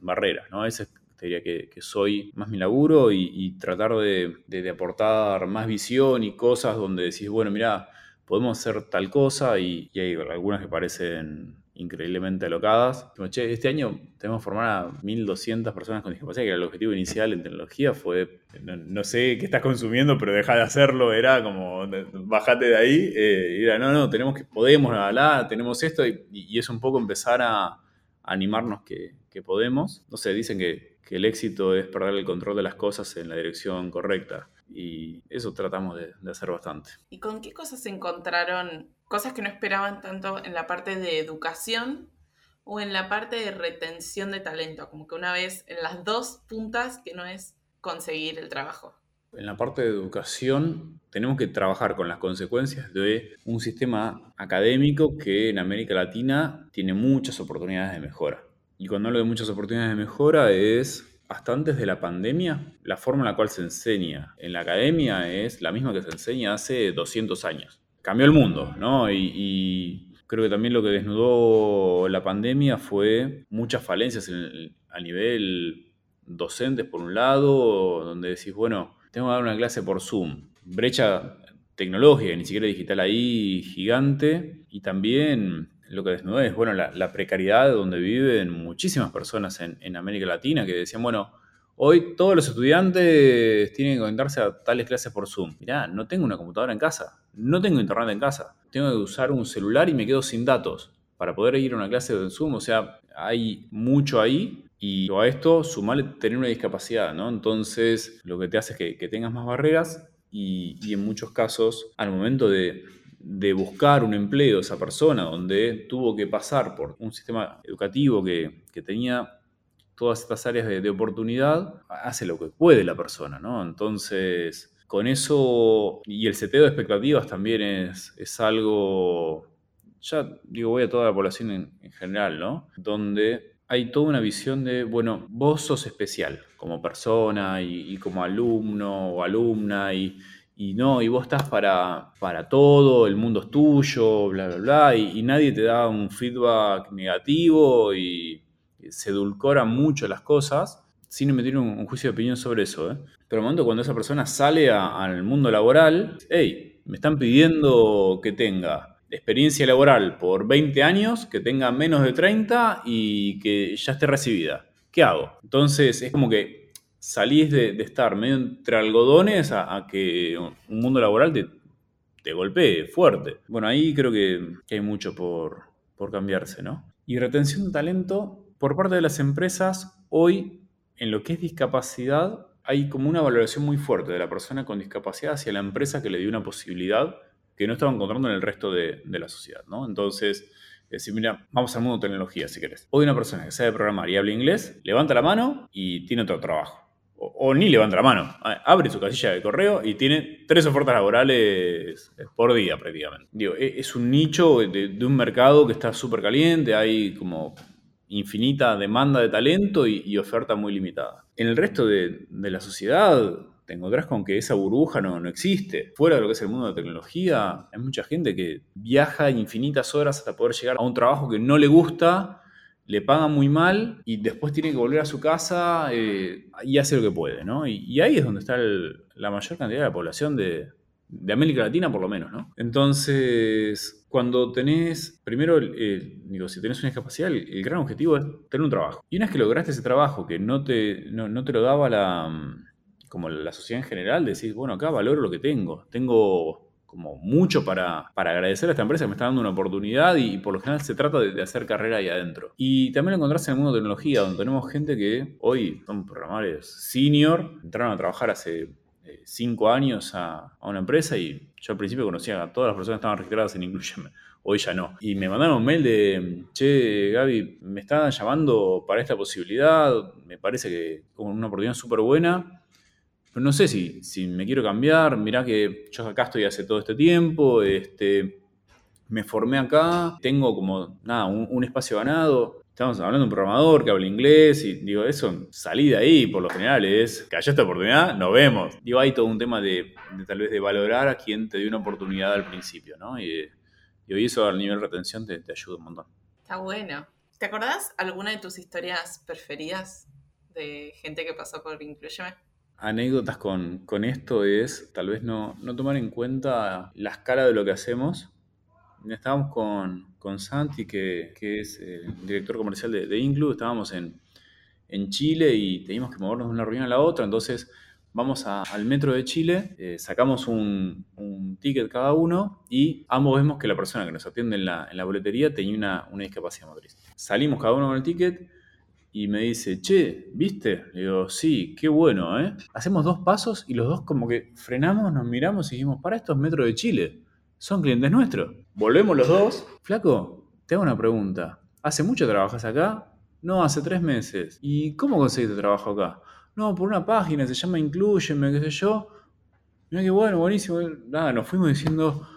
barreras, ¿no? Ese que, soy más mi laburo y, tratar de, aportar más visión y cosas donde decís, bueno, mira, podemos hacer tal cosa y, hay algunas que parecen increíblemente alocadas. Che, este año tenemos que formar a 1.200 personas con discapacidad, que era el objetivo inicial en tecnología, fue, no, sé qué estás consumiendo, pero deja de hacerlo, era como, bajate de ahí, eh, era, no, no, tenemos que, podemos, hablar, tenemos esto, y, es un poco empezar a, animarnos que, que podemos. No sé, dicen que que el éxito es perder el control de las cosas en la dirección correcta. Y eso tratamos de, hacer bastante. ¿Y con qué cosas se encontraron? Cosas que no esperaban tanto en la parte de educación o en la parte de retención de talento, como que una vez en las dos puntas que no es conseguir el trabajo. En la parte de educación tenemos que trabajar con las consecuencias de un sistema académico que en América Latina tiene muchas oportunidades de mejora. Y cuando hablo de muchas oportunidades de mejora es hasta antes de la pandemia, la forma en la cual se enseña en la academia es la misma que se enseña hace 200 años. Cambió el mundo, ¿no? Y, creo que también lo que desnudó la pandemia fue muchas falencias a nivel docentes, por un lado, donde decís, bueno, tengo que dar una clase por Zoom. Brecha tecnológica, ni siquiera digital ahí, gigante. Y también lo que desnudó es, bueno, la, precariedad donde viven muchísimas personas en, América Latina que decían, bueno, hoy todos los estudiantes tienen que conectarse a tales clases por Zoom. Mirá, no tengo una computadora en casa, no tengo internet en casa, tengo que usar un celular y me quedo sin datos para poder ir a una clase de Zoom. O sea, hay mucho ahí y a esto sumarle tener una discapacidad, ¿no? Entonces, lo que te hace es que, tengas más barreras y en muchos casos, al momento de de buscar un empleo esa persona, donde tuvo que pasar por un sistema educativo que, tenía todas estas áreas de, oportunidad, hace lo que puede la persona, ¿no? Entonces, con eso, y el seteo de expectativas también es, es algo, ya digo, voy a toda la población en, general, ¿no? Donde hay toda una visión de, bueno, vos sos especial como persona y como alumno o alumna y y no, y vos estás para, para todo, el mundo es tuyo, bla, bla, bla, y, nadie te da un feedback negativo y, se edulcoran mucho las cosas sin emitir un, un juicio de opinión sobre eso. ¿eh? Pero el momento cuando esa persona sale al mundo laboral, hey, me están pidiendo que tenga experiencia laboral por 20 años, que tenga menos de 30 y que ya esté recibida. ¿Qué hago? Entonces es como que salís de, estar medio entre algodones a, que un mundo laboral te, te, golpee fuerte. Bueno, ahí creo que, hay mucho por, cambiarse, ¿no? Y retención de talento, por parte de las empresas, hoy en lo que es discapacidad, hay como una valoración muy fuerte de la persona con discapacidad hacia la empresa que le dio una posibilidad que no estaba encontrando en el resto de, la sociedad, ¿no? Entonces, decir, mira, vamos al mundo de tecnología, si querés. Hoy una persona que sabe programar y habla inglés, levanta la mano y tiene otro trabajo. O, ni levanta la mano, abre su casilla de correo y tiene tres ofertas laborales por día prácticamente. E, es un nicho de, de un mercado que está súper caliente, hay como infinita demanda de talento y, oferta muy limitada. En el resto de, la sociedad te encontrás con que esa burbuja no, no, existe. Fuera de lo que es el mundo de la tecnología, hay mucha gente que viaja infinitas horas hasta poder llegar a un trabajo que no le gusta, le paga muy mal y después tiene que volver a su casa eh, y hace lo que puede, ¿no? Y, ahí es donde está la mayor cantidad de la población de, de América Latina por lo menos, ¿no? Entonces, cuando tenés, primero, digo, si tenés una discapacidad, el, gran objetivo es tener un trabajo. Y una vez que lograste ese trabajo que no te, no, te lo daba la, como la sociedad en general, decís, bueno, acá valoro lo que tengo. Tengo como mucho para, para, agradecer a esta empresa que me está dando una oportunidad y, por lo general se trata de, hacer carrera ahí adentro. Y también lo encontrás en el mundo de tecnología, donde tenemos gente que hoy son programadores senior, entraron a trabajar hace cinco años a, una empresa y yo al principio conocía a todas las personas que estaban registradas en Incluyeme. Hoy ya no. Y me mandaron un mail de, che, Gaby, me están llamando para esta posibilidad, me parece que como una oportunidad súper buena, no sé si, me quiero cambiar, mirá que yo acá estoy hace todo este tiempo, este, me formé acá, tengo como, nada, un espacio ganado, Estamos hablando de un programador que habla inglés y digo, eso, salí de ahí, por lo general es, haya esta oportunidad, nos vemos. Digo, hay todo un tema de, tal vez de valorar a quien te dio una oportunidad al principio, ¿no? Y, y eso al nivel de retención te, ayuda un montón. Está bueno. ¿Te acordás alguna de tus historias preferidas de gente que pasó por Incluyeme? Anécdotas con, con esto es tal vez no, no tomar en cuenta la escala de lo que hacemos. Estábamos con, con Santi, que, es el eh, director comercial de, de Inclu, estábamos en, Chile y teníamos que movernos de una reunión a la otra, entonces vamos al metro de Chile, eh, sacamos un, ticket cada uno y ambos vemos que la persona que nos atiende en la, en la boletería tenía una, una, discapacidad motriz. Salimos cada uno con el ticket y me dice, che, ¿viste? Le digo, sí, qué bueno, ¿eh? Hacemos dos pasos y los dos como que frenamos, nos miramos y dijimos, para estos metros de Chile son clientes nuestros. Volvemos los dos. Flaco, te hago una pregunta. ¿Hace mucho trabajas acá? No, hace tres meses. ¿Y cómo conseguiste trabajo acá? No, por una página, se llama Incluyeme, qué sé yo. Mira qué bueno, buenísimo. Nada, nos fuimos diciendo.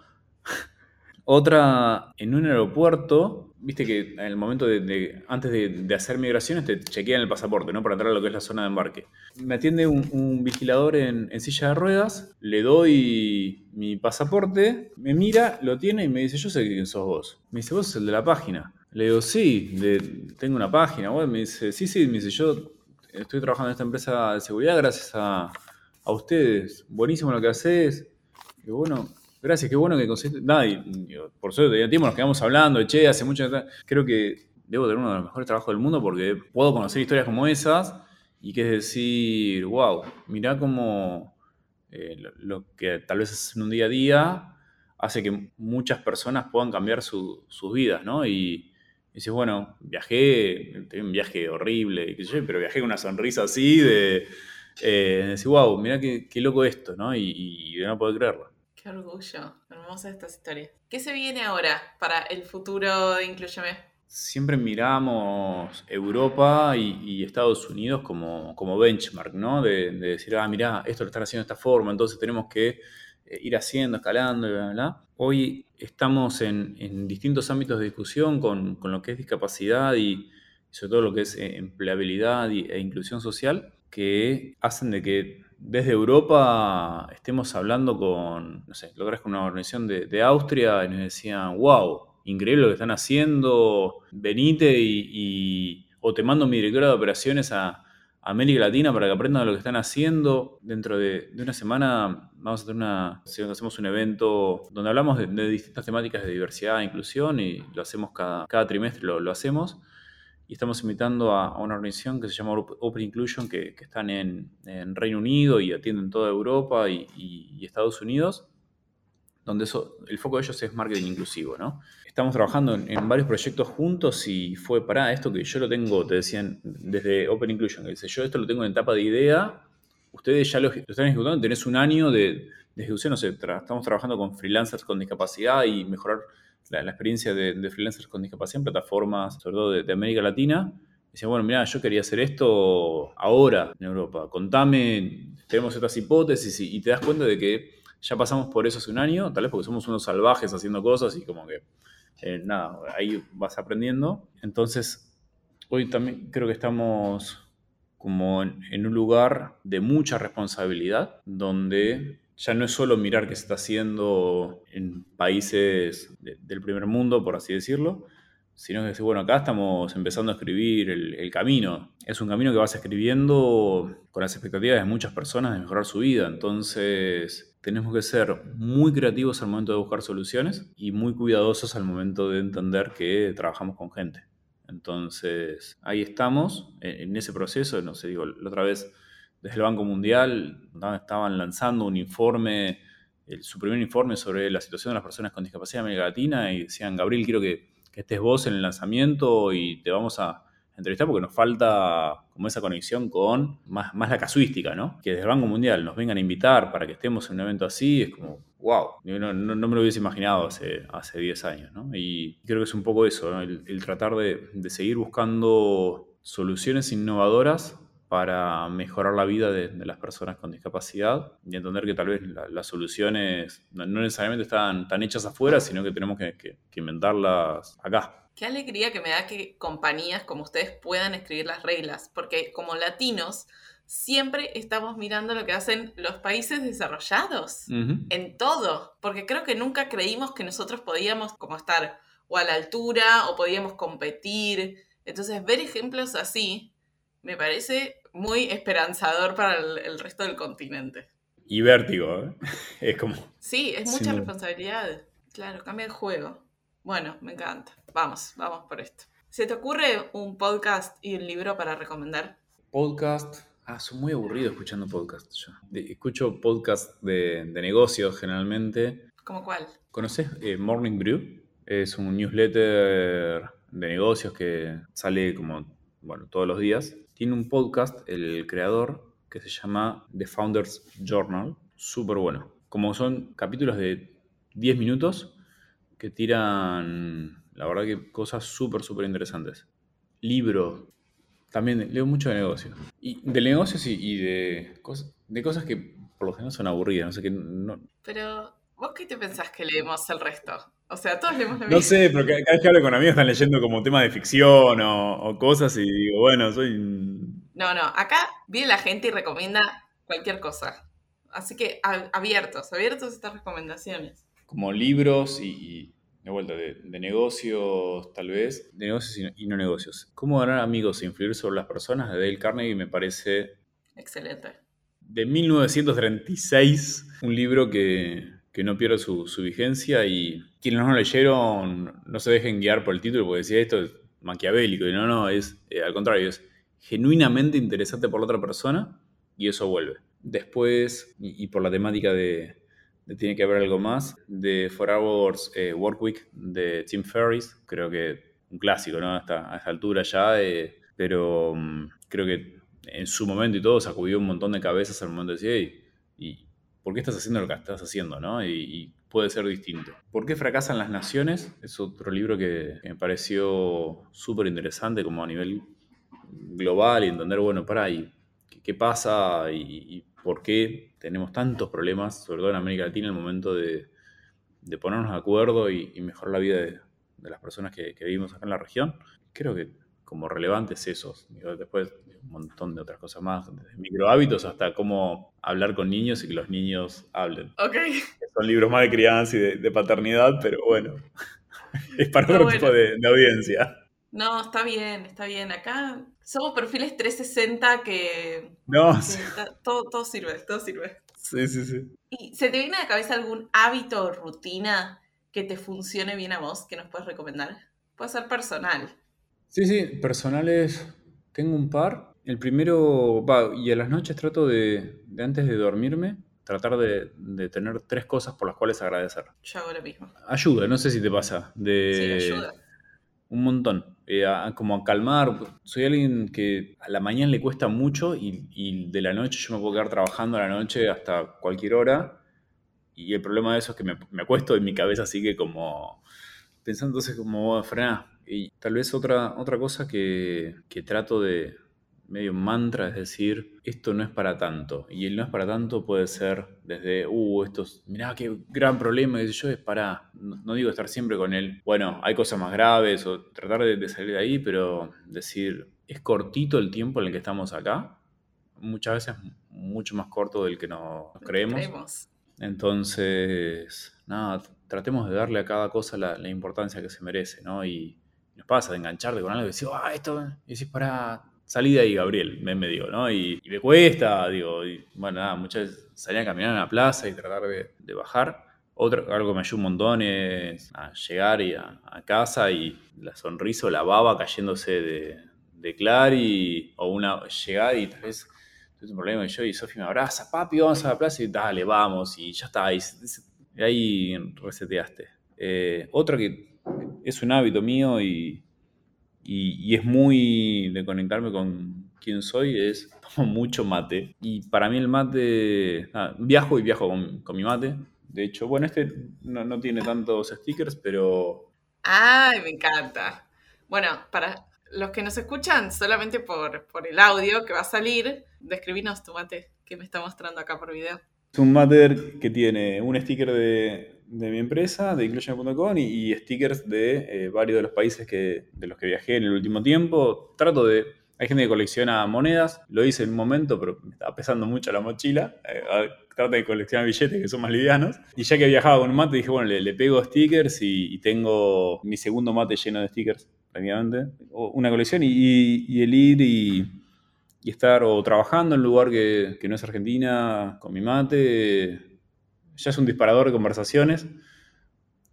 Otra, en un aeropuerto, viste que en el momento de, antes de, hacer migraciones te chequean el pasaporte, ¿no? Para entrar a lo que es la zona de embarque. Me atiende un, vigilador en, silla de ruedas, le doy mi pasaporte, me mira, lo tiene y me dice, yo sé quién sos vos. Me dice, vos sos el de la página. Le digo, sí, tengo una página. me dice, sí, sí, me dice, yo estoy trabajando en esta empresa de seguridad gracias a, a ustedes. Buenísimo lo que haces. Y bueno, Gracias, qué bueno que conseguiste. Nada, y, por suerte, tenía tiempo, nos quedamos hablando, che, hace mucho. Creo que debo tener uno de los mejores trabajos del mundo porque puedo conocer historias como esas y que es decir, wow, mirá cómo eh, lo, que tal vez es en un día a día hace que muchas personas puedan cambiar sus vidas, ¿no? Y, dices, bueno, viajé, tuve un viaje horrible, pero viajé con una sonrisa así de, eh, decir, wow, mirá qué, loco esto, ¿no? Y, y no puedo creerlo. Qué orgullo, hermosas estas historias. ¿Qué se viene ahora para el futuro de Incluyeme? Siempre miramos Europa y, Estados Unidos como, como, benchmark, ¿no? De, decir, ah, mirá, esto lo están haciendo de esta forma, entonces tenemos que eh, ir haciendo, escalando, y bla, bla, Hoy estamos en, distintos ámbitos de discusión con, con, lo que es discapacidad y, sobre todo lo que es eh, empleabilidad e inclusión social, que hacen de que desde Europa estemos hablando con, no sé, logras con una organización de, Austria y nos decían, wow, increíble lo que están haciendo, venite y, o te mando mi directora de operaciones a, América Latina para que aprendan lo que están haciendo. Dentro de, una semana vamos a tener una, hacemos un evento donde hablamos de, distintas temáticas de diversidad e inclusión y lo hacemos cada, cada trimestre, lo, hacemos. Y estamos invitando a, una organización que se llama Open Inclusion, que, están en, Reino Unido y atienden toda Europa y Estados Unidos donde eso, el foco de ellos es marketing inclusivo, ¿no? Estamos trabajando en, varios proyectos juntos y fue para esto que yo lo tengo, te decían, desde Open Inclusion, que dice, yo esto lo tengo en etapa de idea, ustedes ya lo, están ejecutando, tenés un año de, ejecución, no sé, estamos trabajando con freelancers con discapacidad y mejorar la, experiencia de, freelancers con discapacidad en plataformas, sobre todo de, América Latina. Decía, bueno, mira, yo quería hacer esto ahora en Europa, contame, tenemos estas hipótesis y te das cuenta de que ya pasamos por eso hace un año, tal vez porque somos unos salvajes haciendo cosas y como que, eh, nada, ahí vas aprendiendo. Entonces, hoy también creo que estamos como en, un lugar de mucha responsabilidad, donde ya no es solo mirar qué se está haciendo en países del primer mundo, por así decirlo, sino que decir, bueno, acá estamos empezando a escribir el, camino. Es un camino que vas escribiendo con las expectativas de muchas personas de mejorar su vida. Entonces, tenemos que ser muy creativos al momento de buscar soluciones y muy cuidadosos al momento de entender que trabajamos con gente. Entonces, ahí estamos en ese proceso, no sé, digo, la otra vez desde el Banco Mundial estaban lanzando un informe, su primer informe sobre la situación de las personas con discapacidad en América Latina y decían, Gabriel, quiero que, estés vos en el lanzamiento y te vamos a, entrevistar porque nos falta como esa conexión con más, la casuística, ¿no? Que desde el Banco Mundial nos vengan a invitar para que estemos en un evento así, es como, wow, no, me lo hubiese imaginado hace, hace 10 años, ¿no? Y creo que es un poco eso, el, tratar de, seguir buscando soluciones innovadoras para mejorar la vida de, las personas con discapacidad y entender que tal vez las soluciones no, necesariamente están tan hechas afuera, sino que tenemos que, que inventarlas acá. Qué alegría que me da que compañías como ustedes puedan escribir las reglas, porque como latinos siempre estamos mirando lo que hacen los países desarrollados en todo, porque creo que nunca creímos que nosotros podíamos como estar o a la altura o podíamos competir. Entonces ver ejemplos así me parece muy esperanzador para el, resto del continente. Y vértigo, ¿eh? es como... Sí, es mucha responsabilidad. Claro, cambia el juego. Bueno, me encanta. Vamos, vamos por esto. ¿Se te ocurre un podcast y un libro para recomendar? Podcast. Ah, soy muy aburrido escuchando podcast yo. escucho podcast de, negocios generalmente. ¿Cómo cuál? ¿Conoces eh, Morning Brew? Es un newsletter de negocios que sale como, bueno, todos los días. Tiene un podcast, el creador, que se llama The Founders Journal. Súper bueno. Como son capítulos de 10 minutos que tiran la verdad que cosas súper, súper interesantes. Libro. También leo mucho de negocios. Y de negocios y, de, cosas, de cosas que por lo general son aburridas. No sé qué. No... Pero, ¿vos qué te pensás que leemos el resto? O sea, todos leemos lo mismo. No sé, pero cada vez que hablo con amigos están leyendo como temas de ficción o, cosas y digo, bueno, soy. No, no. Acá viene la gente y recomienda cualquier cosa. Así que abiertos, abiertos estas recomendaciones. Como libros y de vuelta, de, negocios tal vez, de negocios y no, negocios. ¿Cómo ganar amigos e influir sobre las personas? De Dale Carnegie me parece... Excelente. De 1936, un libro que, no pierde su, vigencia y quienes no lo leyeron no se dejen guiar por el título porque decía esto es maquiavélico y no, no, es eh, al contrario, es genuinamente interesante por la otra persona y eso vuelve. Después, y por la temática de, tiene que haber algo más. De Four Hours eh, Work Week de Tim Ferriss, creo que un clásico, ¿no? Hasta, a esta altura ya, eh, pero mm, creo que en su momento y todo sacudió un montón de cabezas al momento de decir, ¿y por qué estás haciendo lo que estás haciendo, no? Y, puede ser distinto. ¿Por qué fracasan las naciones? Es otro libro que, me pareció súper interesante como a nivel global y entender, bueno, para ahí, ¿qué, pasa y por qué tenemos tantos problemas, sobre todo en América Latina, en el momento de, ponernos de acuerdo y, mejorar la vida de, las personas que, vivimos acá en la región. Creo que como relevantes esos. después un montón de otras cosas más, desde microhábitos hasta cómo hablar con niños y que los niños hablen. Ok. Son libros más de crianza y de, paternidad, pero bueno, es para otro tipo de, audiencia. No, está bien, está bien. Acá Somos perfiles 360 que... No, que sí. todo sirve, todo sirve. Sí, sí, sí. ¿Y se te viene a la cabeza algún hábito o rutina que te funcione bien a vos que nos puedes recomendar? Puede ser personal. Sí, sí, personales, tengo un par. El primero, va, y a las noches trato de, de antes de dormirme, tratar de, de tener tres cosas por las cuales agradecer. Yo hago lo mismo. Ayuda, no sé si te pasa, de Sí, ayuda. un montón, eh, a- como a calmar. Soy alguien que a la mañana le cuesta mucho y, y de la noche yo me puedo quedar trabajando a la noche hasta cualquier hora. Y el problema de eso es que me, me acuesto y mi cabeza sigue como pensando entonces como frenar. Y tal vez otra, otra cosa que, que trato de medio mantra es decir, esto no es para tanto. Y el no es para tanto puede ser desde, uh, esto es, mirá qué gran problema, y yo es para, no, no digo estar siempre con él. Bueno, hay cosas más graves o tratar de, de salir de ahí, pero decir, es cortito el tiempo en el que estamos acá. Muchas veces mucho más corto del que nos creemos. Creemos. Entonces, nada, tratemos de darle a cada cosa la, la importancia que se merece, ¿no? Y nos pasa de engancharte con algo y decir, ah, esto, y decís, para, salí de ahí, Gabriel, me, me digo, ¿no? Y, y me cuesta, digo, y, bueno, nada, muchas veces salía a caminar en la plaza y tratar de, de bajar. Otro, algo que me ayuda un montón es a llegar y a, a casa y la sonrisa o la baba cayéndose de, de Clary, o una llegar y tal vez tuve un problema y yo y Sofi me abraza, papi, vamos a la plaza y dale, vamos, y ya está, y, y ahí reseteaste. Eh, otra que es un hábito mío y, y, y es muy de conectarme con quién soy, es tomo mucho mate. Y para mí el mate, nada, viajo y viajo con, con mi mate. De hecho, bueno, este no, no tiene tantos stickers, pero ¡Ay, me encanta! Bueno, para los que nos escuchan solamente por, por el audio que va a salir, describinos tu mate que me está mostrando acá por video. Es un mater que tiene un sticker de, de mi empresa, de inclusion.com, y, y stickers de eh, varios de los países que, de los que viajé en el último tiempo. Trato de... Hay gente que colecciona monedas, lo hice en un momento, pero me estaba pesando mucho la mochila. Eh, de coleccionar billetes que son más livianos. Y ya que viajaba con un mate, dije, bueno, le, pego stickers y, y tengo mi segundo mate lleno de stickers, prácticamente. Una colección y, el ir y, y estar o trabajando en un lugar que, que no es Argentina con mi mate, ya es un disparador de conversaciones.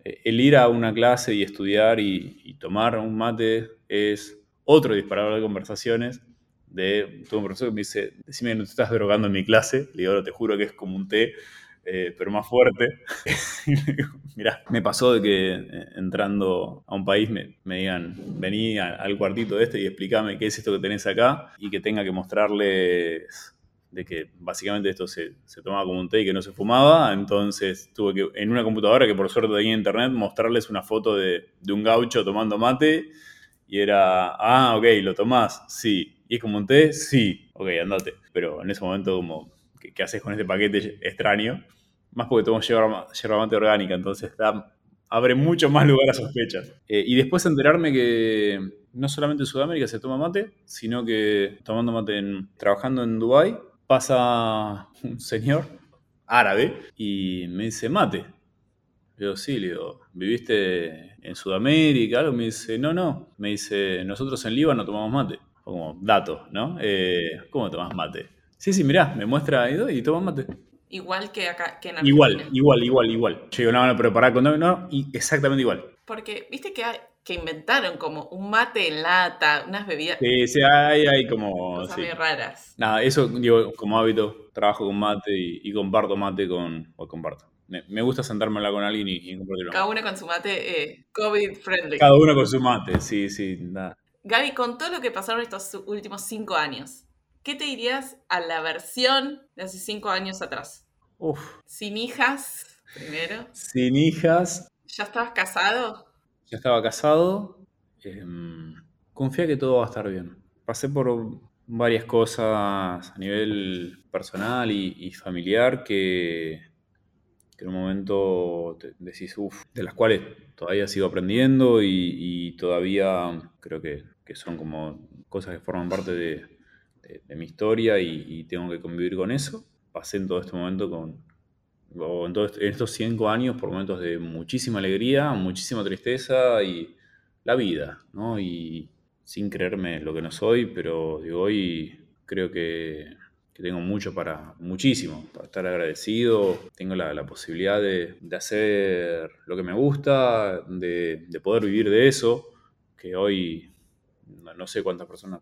Eh, El ir a una clase y estudiar y, tomar un mate es otro disparador de conversaciones. De, tuve un profesor que me dice, decime que no te estás drogando en mi clase. Le digo, "No, te juro que es como un té, eh, pero más fuerte. Mirá, me pasó de que eh, entrando a un país me, me digan, vení al cuartito este y explícame qué es esto que tenés acá y que tenga que mostrarles de que básicamente esto se, tomaba como un té y que no se fumaba, entonces tuve que, en una computadora que por suerte tenía internet, mostrarles una foto de, de un gaucho tomando mate y era, ah, ok, ¿lo tomás? Sí. ¿Y es como un té? Sí. Ok, andate. Pero en ese momento como, ¿qué, haces con este paquete extraño? Más porque tomo yerba, mate orgánica, entonces da, abre mucho más lugar a sospechas. Eh, y después enterarme que no solamente en Sudamérica se toma mate, sino que tomando mate, trabajando en Dubái, pasa un señor árabe y me dice mate. Le digo, sí, le digo, ¿viviste en Sudamérica? Algo me dice, no, no. Me dice, nosotros en Líbano tomamos mate. Fue Como dato, ¿no? Eh, ¿Cómo tomás mate? Sí, sí, mirá, me muestra y, y toma mate. Igual que acá, que en Argentina. Igual, igual, igual, igual. Yo digo, no, no, pero pará, no, y exactamente igual. Porque, viste que, hay- que inventaron como un mate en lata, unas bebidas, Sí, sí, hay, hay como, cosas sí. muy raras. Nada, eso, digo, como hábito, trabajo con mate y, y comparto mate con, o comparto. Me, me gusta sentarme a hablar con alguien y, y compartirlo. Cada uno con su mate eh, COVID friendly. Cada uno con su mate, sí, sí, nada. Gaby, con todo lo que pasaron estos últimos cinco años, ¿qué te dirías a la versión de hace cinco años atrás? Uf, Sin hijas, primero. sin hijas, ¿Ya estabas casado? Ya estaba casado. em, confía que todo va a estar bien. Pasé por varias cosas a nivel personal y, familiar que, en un momento decís, uff, de las cuales todavía sigo aprendiendo y, todavía creo que, que son como cosas que forman parte de mi historia y, y tengo que convivir con eso. Pasé en todo este momento con, en, todo en estos cinco años por momentos de muchísima alegría, muchísima tristeza y la vida, ¿no? Y sin creerme lo que no soy, pero digo, hoy creo que, tengo mucho para, muchísimo, para estar agradecido. Tengo la, posibilidad de, hacer lo que me gusta, de, poder vivir de eso, que hoy no, sé cuántas personas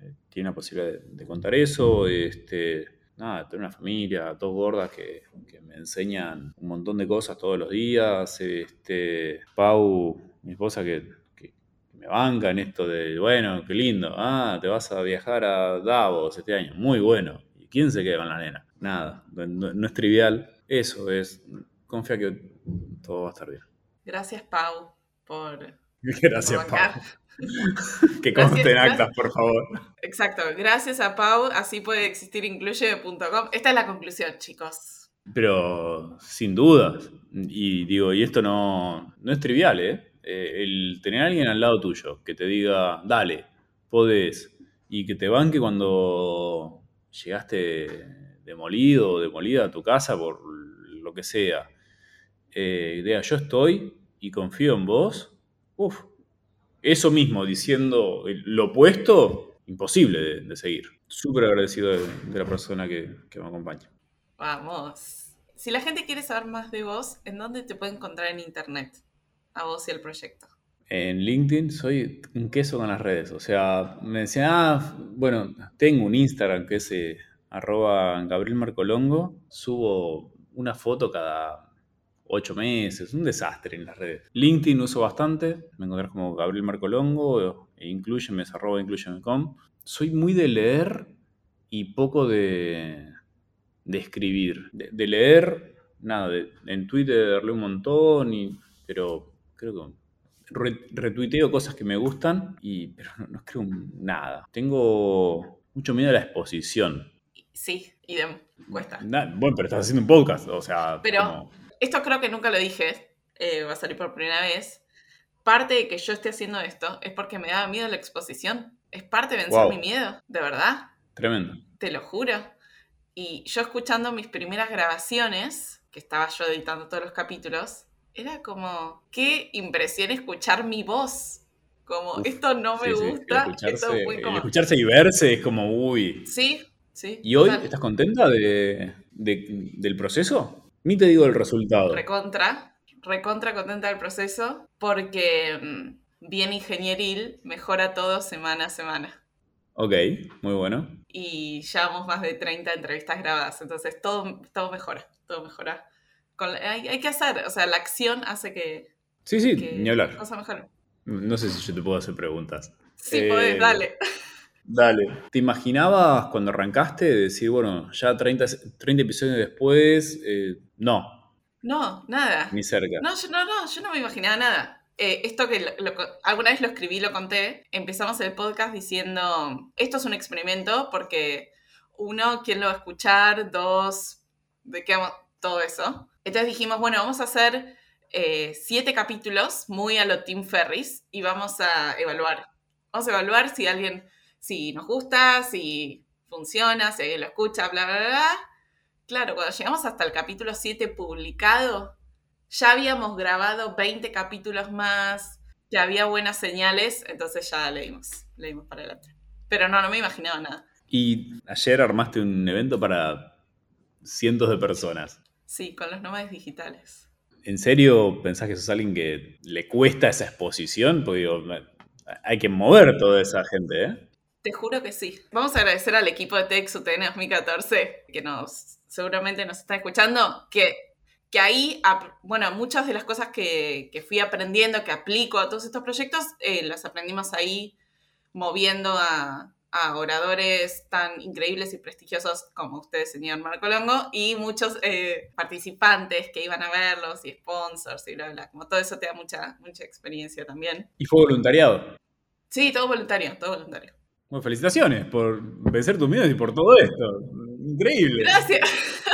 eh, tienen la posibilidad de, contar eso. Este, nada, tener una familia, dos gordas que, me enseñan un montón de cosas todos los días. Este, Pau, mi esposa que, me banca en esto de, bueno, qué lindo, ah, te vas a viajar a Davos este año, muy bueno. ¿Y quién se queda con la nena? Nada, no, es trivial. Eso es, confía que todo va a estar bien. Gracias, Pau, por... Gracias, Pau. que conste en actas, por favor. Exacto, gracias a Pau, así puede existir incluye.com. Esta es la conclusión, chicos. Pero sin dudas. Y digo, y esto no, no es trivial, ¿eh? ¿eh? El tener a alguien al lado tuyo que te diga, dale, podés, y que te banque cuando llegaste demolido o demolida a tu casa por lo que sea. Eh, idea, yo estoy y confío en vos. Uf, eso mismo, diciendo lo opuesto, imposible de, seguir. Súper agradecido de, la persona que, me acompaña. Vamos. Si la gente quiere saber más de vos, ¿en dónde te puede encontrar en internet? A vos y el proyecto. En LinkedIn soy un queso con las redes. O sea, me decían, ah, bueno, tengo un Instagram que es eh, arroba Gabriel Marcolongo. Subo una foto cada ocho meses, un desastre en las redes. LinkedIn uso bastante, me encontrás como Gabriel Marcolongo, e incluyeme, es arroba incluyeme.com. Soy muy de leer y poco de, de escribir. De, leer, nada, en Twitter leo un montón, y, pero creo que retuiteo cosas que me gustan, y, pero no, escribo nada. Tengo mucho miedo a la exposición. Sí, idem, cuesta. bueno, pero estás haciendo un podcast, o sea... Pero esto creo que nunca lo dije, eh, va a salir por primera vez. Parte de que yo esté haciendo esto es porque me daba miedo la exposición. Es parte de vencer mi miedo, de verdad. Tremendo. Te lo juro. Y yo escuchando mis primeras grabaciones, que estaba yo editando todos los capítulos, era como, qué impresión escuchar mi voz. Como, esto no me gusta. escucharse, y verse es como, uy. Sí, sí. ¿Y hoy estás contenta de, del proceso? Ni te digo el resultado. Recontra, recontra contenta del proceso porque mm, bien ingenieril mejora todo semana a semana. Ok, muy bueno. Y llevamos más de 30 entrevistas grabadas, entonces todo, todo mejora, todo mejora. hay, que hacer, o sea, la acción hace que... Sí, sí, ni hablar. Cosa mejor. No sé si yo te puedo hacer preguntas. Sí, podés, eh, dale. Dale. ¿Te imaginabas cuando arrancaste decir, bueno, ya 30, 30 episodios después, eh, no? No, nada. Ni cerca. No, yo no, no, yo no me imaginaba nada. Eh, esto que alguna vez lo escribí, lo conté, empezamos el podcast diciendo, esto es un experimento porque uno, ¿quién lo va a escuchar? Dos, ¿de qué vamos? Todo eso. Entonces dijimos, bueno, vamos a hacer eh, siete capítulos muy a lo Tim Ferris y vamos a evaluar. Vamos a evaluar si alguien si nos gusta, si funciona, si alguien lo escucha, bla, bla, bla. Claro, cuando llegamos hasta el capítulo 7 publicado, ya habíamos grabado 20 capítulos más, ya había buenas señales, entonces ya leímos, leímos para adelante. Pero no, no me imaginaba nada. Y ayer armaste un evento para cientos de personas. Sí, con los nómades digitales. ¿En serio pensás que sos alguien que le cuesta esa exposición? Porque digo, hay que mover toda esa gente, ¿eh? Te juro que sí. Vamos a agradecer al equipo de Tex UTN 2014, que nos seguramente nos está escuchando, que, que ahí, bueno, muchas de las cosas que, fui aprendiendo, que aplico a todos estos proyectos, eh, las aprendimos ahí moviendo a, oradores tan increíbles y prestigiosos como usted, señor Marco Longo, y muchos eh, participantes que iban a verlos y sponsors y bla, bla. Como todo eso te da mucha, mucha experiencia también. ¿Y fue voluntariado? Sí, todo voluntario, todo voluntario. Bueno, felicitaciones por vencer tus miedos y por todo esto. Increíble. Gracias.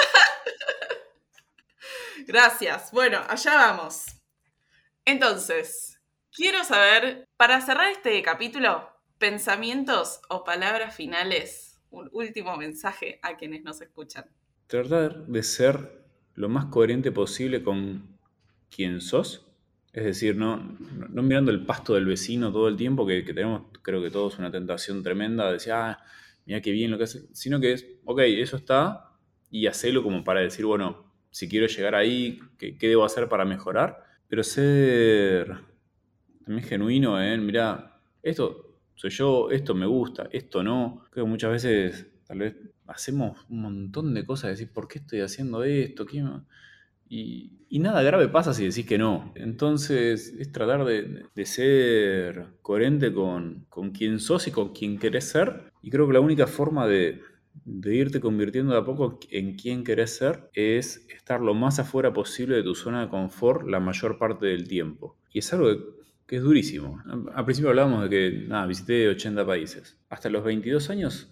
Gracias. Bueno, allá vamos. Entonces, quiero saber, para cerrar este capítulo, pensamientos o palabras finales, un último mensaje a quienes nos escuchan. Tratar de ser lo más coherente posible con quién sos Es decir, no, no, mirando el pasto del vecino todo el tiempo, que, tenemos, creo que todos, una tentación tremenda de decir, ah, mira qué bien lo que hace, sino que es, ok, eso está, y hacelo como para decir, bueno, si quiero llegar ahí, ¿qué, qué debo hacer para mejorar? Pero ser también genuino en, mira, esto soy yo, esto me gusta, esto no. Creo que muchas veces tal vez hacemos un montón de cosas, decir, ¿por qué estoy haciendo esto? ¿Qué y, nada grave pasa si decís que no. Entonces es tratar de, ser coherente con, con quién sos y con quién querés ser. Y creo que la única forma de, irte convirtiendo de a poco en quién querés ser es estar lo más afuera posible de tu zona de confort la mayor parte del tiempo. Y es algo que, es durísimo. Al principio hablábamos de que, nada, visité 80 países. Hasta los 22 años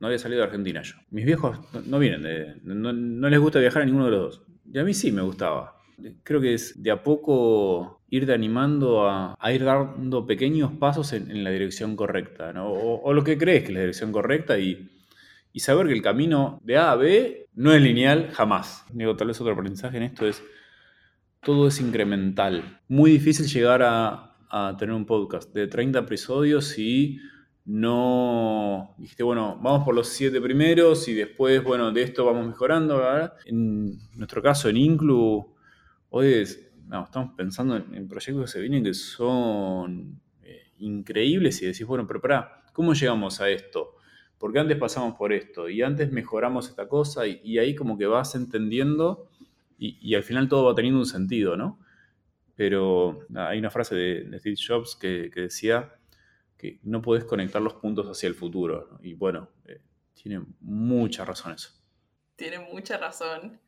no había salido de Argentina yo. Mis viejos no, vienen de... no les gusta viajar a ninguno de los dos. Y a mí sí me gustaba. Creo que es de a poco irte animando a, ir dando pequeños pasos en, la dirección correcta, ¿no? o, lo que crees que es la dirección correcta y, saber que el camino de A a B no es lineal jamás. Digo, tal vez otro aprendizaje en esto es, todo es incremental. Muy difícil llegar a, a tener un podcast de 30 episodios y no dijiste, bueno, vamos por los siete primeros y después, bueno, de esto vamos mejorando. ¿verdad? En nuestro caso, en Inclu, hoy estamos pensando en, proyectos que se vienen que son eh, increíbles y decís, bueno, pero para, ¿cómo llegamos a esto? Porque antes pasamos por esto y antes mejoramos esta cosa y, ahí como que vas entendiendo y, al final todo va teniendo un sentido, ¿no? Pero hay una frase de, Steve Jobs que decía, que no puedes conectar los puntos hacia el futuro. Y bueno, eh, tiene mucha razón eso. Tiene mucha razón.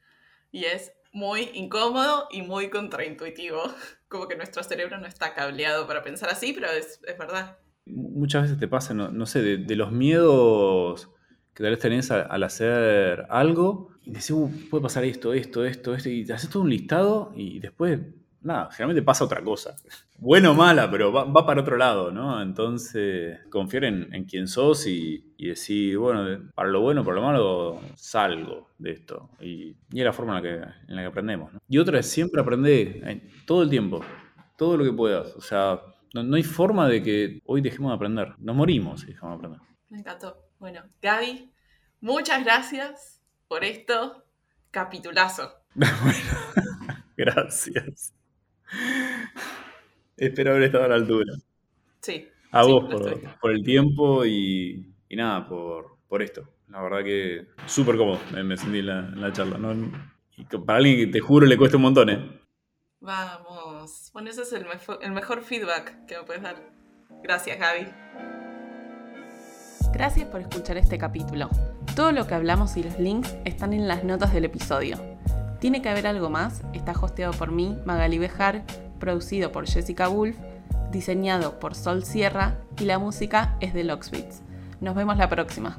Y es muy incómodo y muy contraintuitivo. Como que nuestro cerebro no está cableado para pensar así, pero es, verdad. Muchas veces te pasa, no, sé, de, los miedos que tal vez tenés al, hacer algo, y decís, uh, puede pasar esto, esto, esto, esto, y te haces todo un listado y después nada, generalmente pasa otra cosa. Bueno o mala, pero va, para otro lado, ¿no? Entonces, confiar en, en quién sos y, decir, bueno, para lo bueno, para lo malo, salgo de esto. Y, es la forma en la que, en la que aprendemos. ¿no? Y otra es siempre aprender eh, todo el tiempo, todo lo que puedas. O sea, no, hay forma de que hoy dejemos de aprender. Nos morimos si dejamos de aprender. Me encantó. Bueno, Gaby, muchas gracias por esto. Capitulazo. bueno, gracias. Espero haber estado a la altura. Sí. A vos por, el tiempo y, nada, por, por, esto. La verdad que súper cómodo me, sentí en la, charla. para alguien que te juro le cuesta un montón, ¿eh? Vamos. Bueno, ese es el, el mejor feedback que me puedes dar. Gracias, Gaby. Gracias por escuchar este capítulo. Todo lo que hablamos y los links están en las notas del episodio. Tiene que haber algo más, está hosteado por mí, Magali Bejar, producido por Jessica Wolf, diseñado por Sol Sierra y la música es de Locksbeats. Nos vemos la próxima.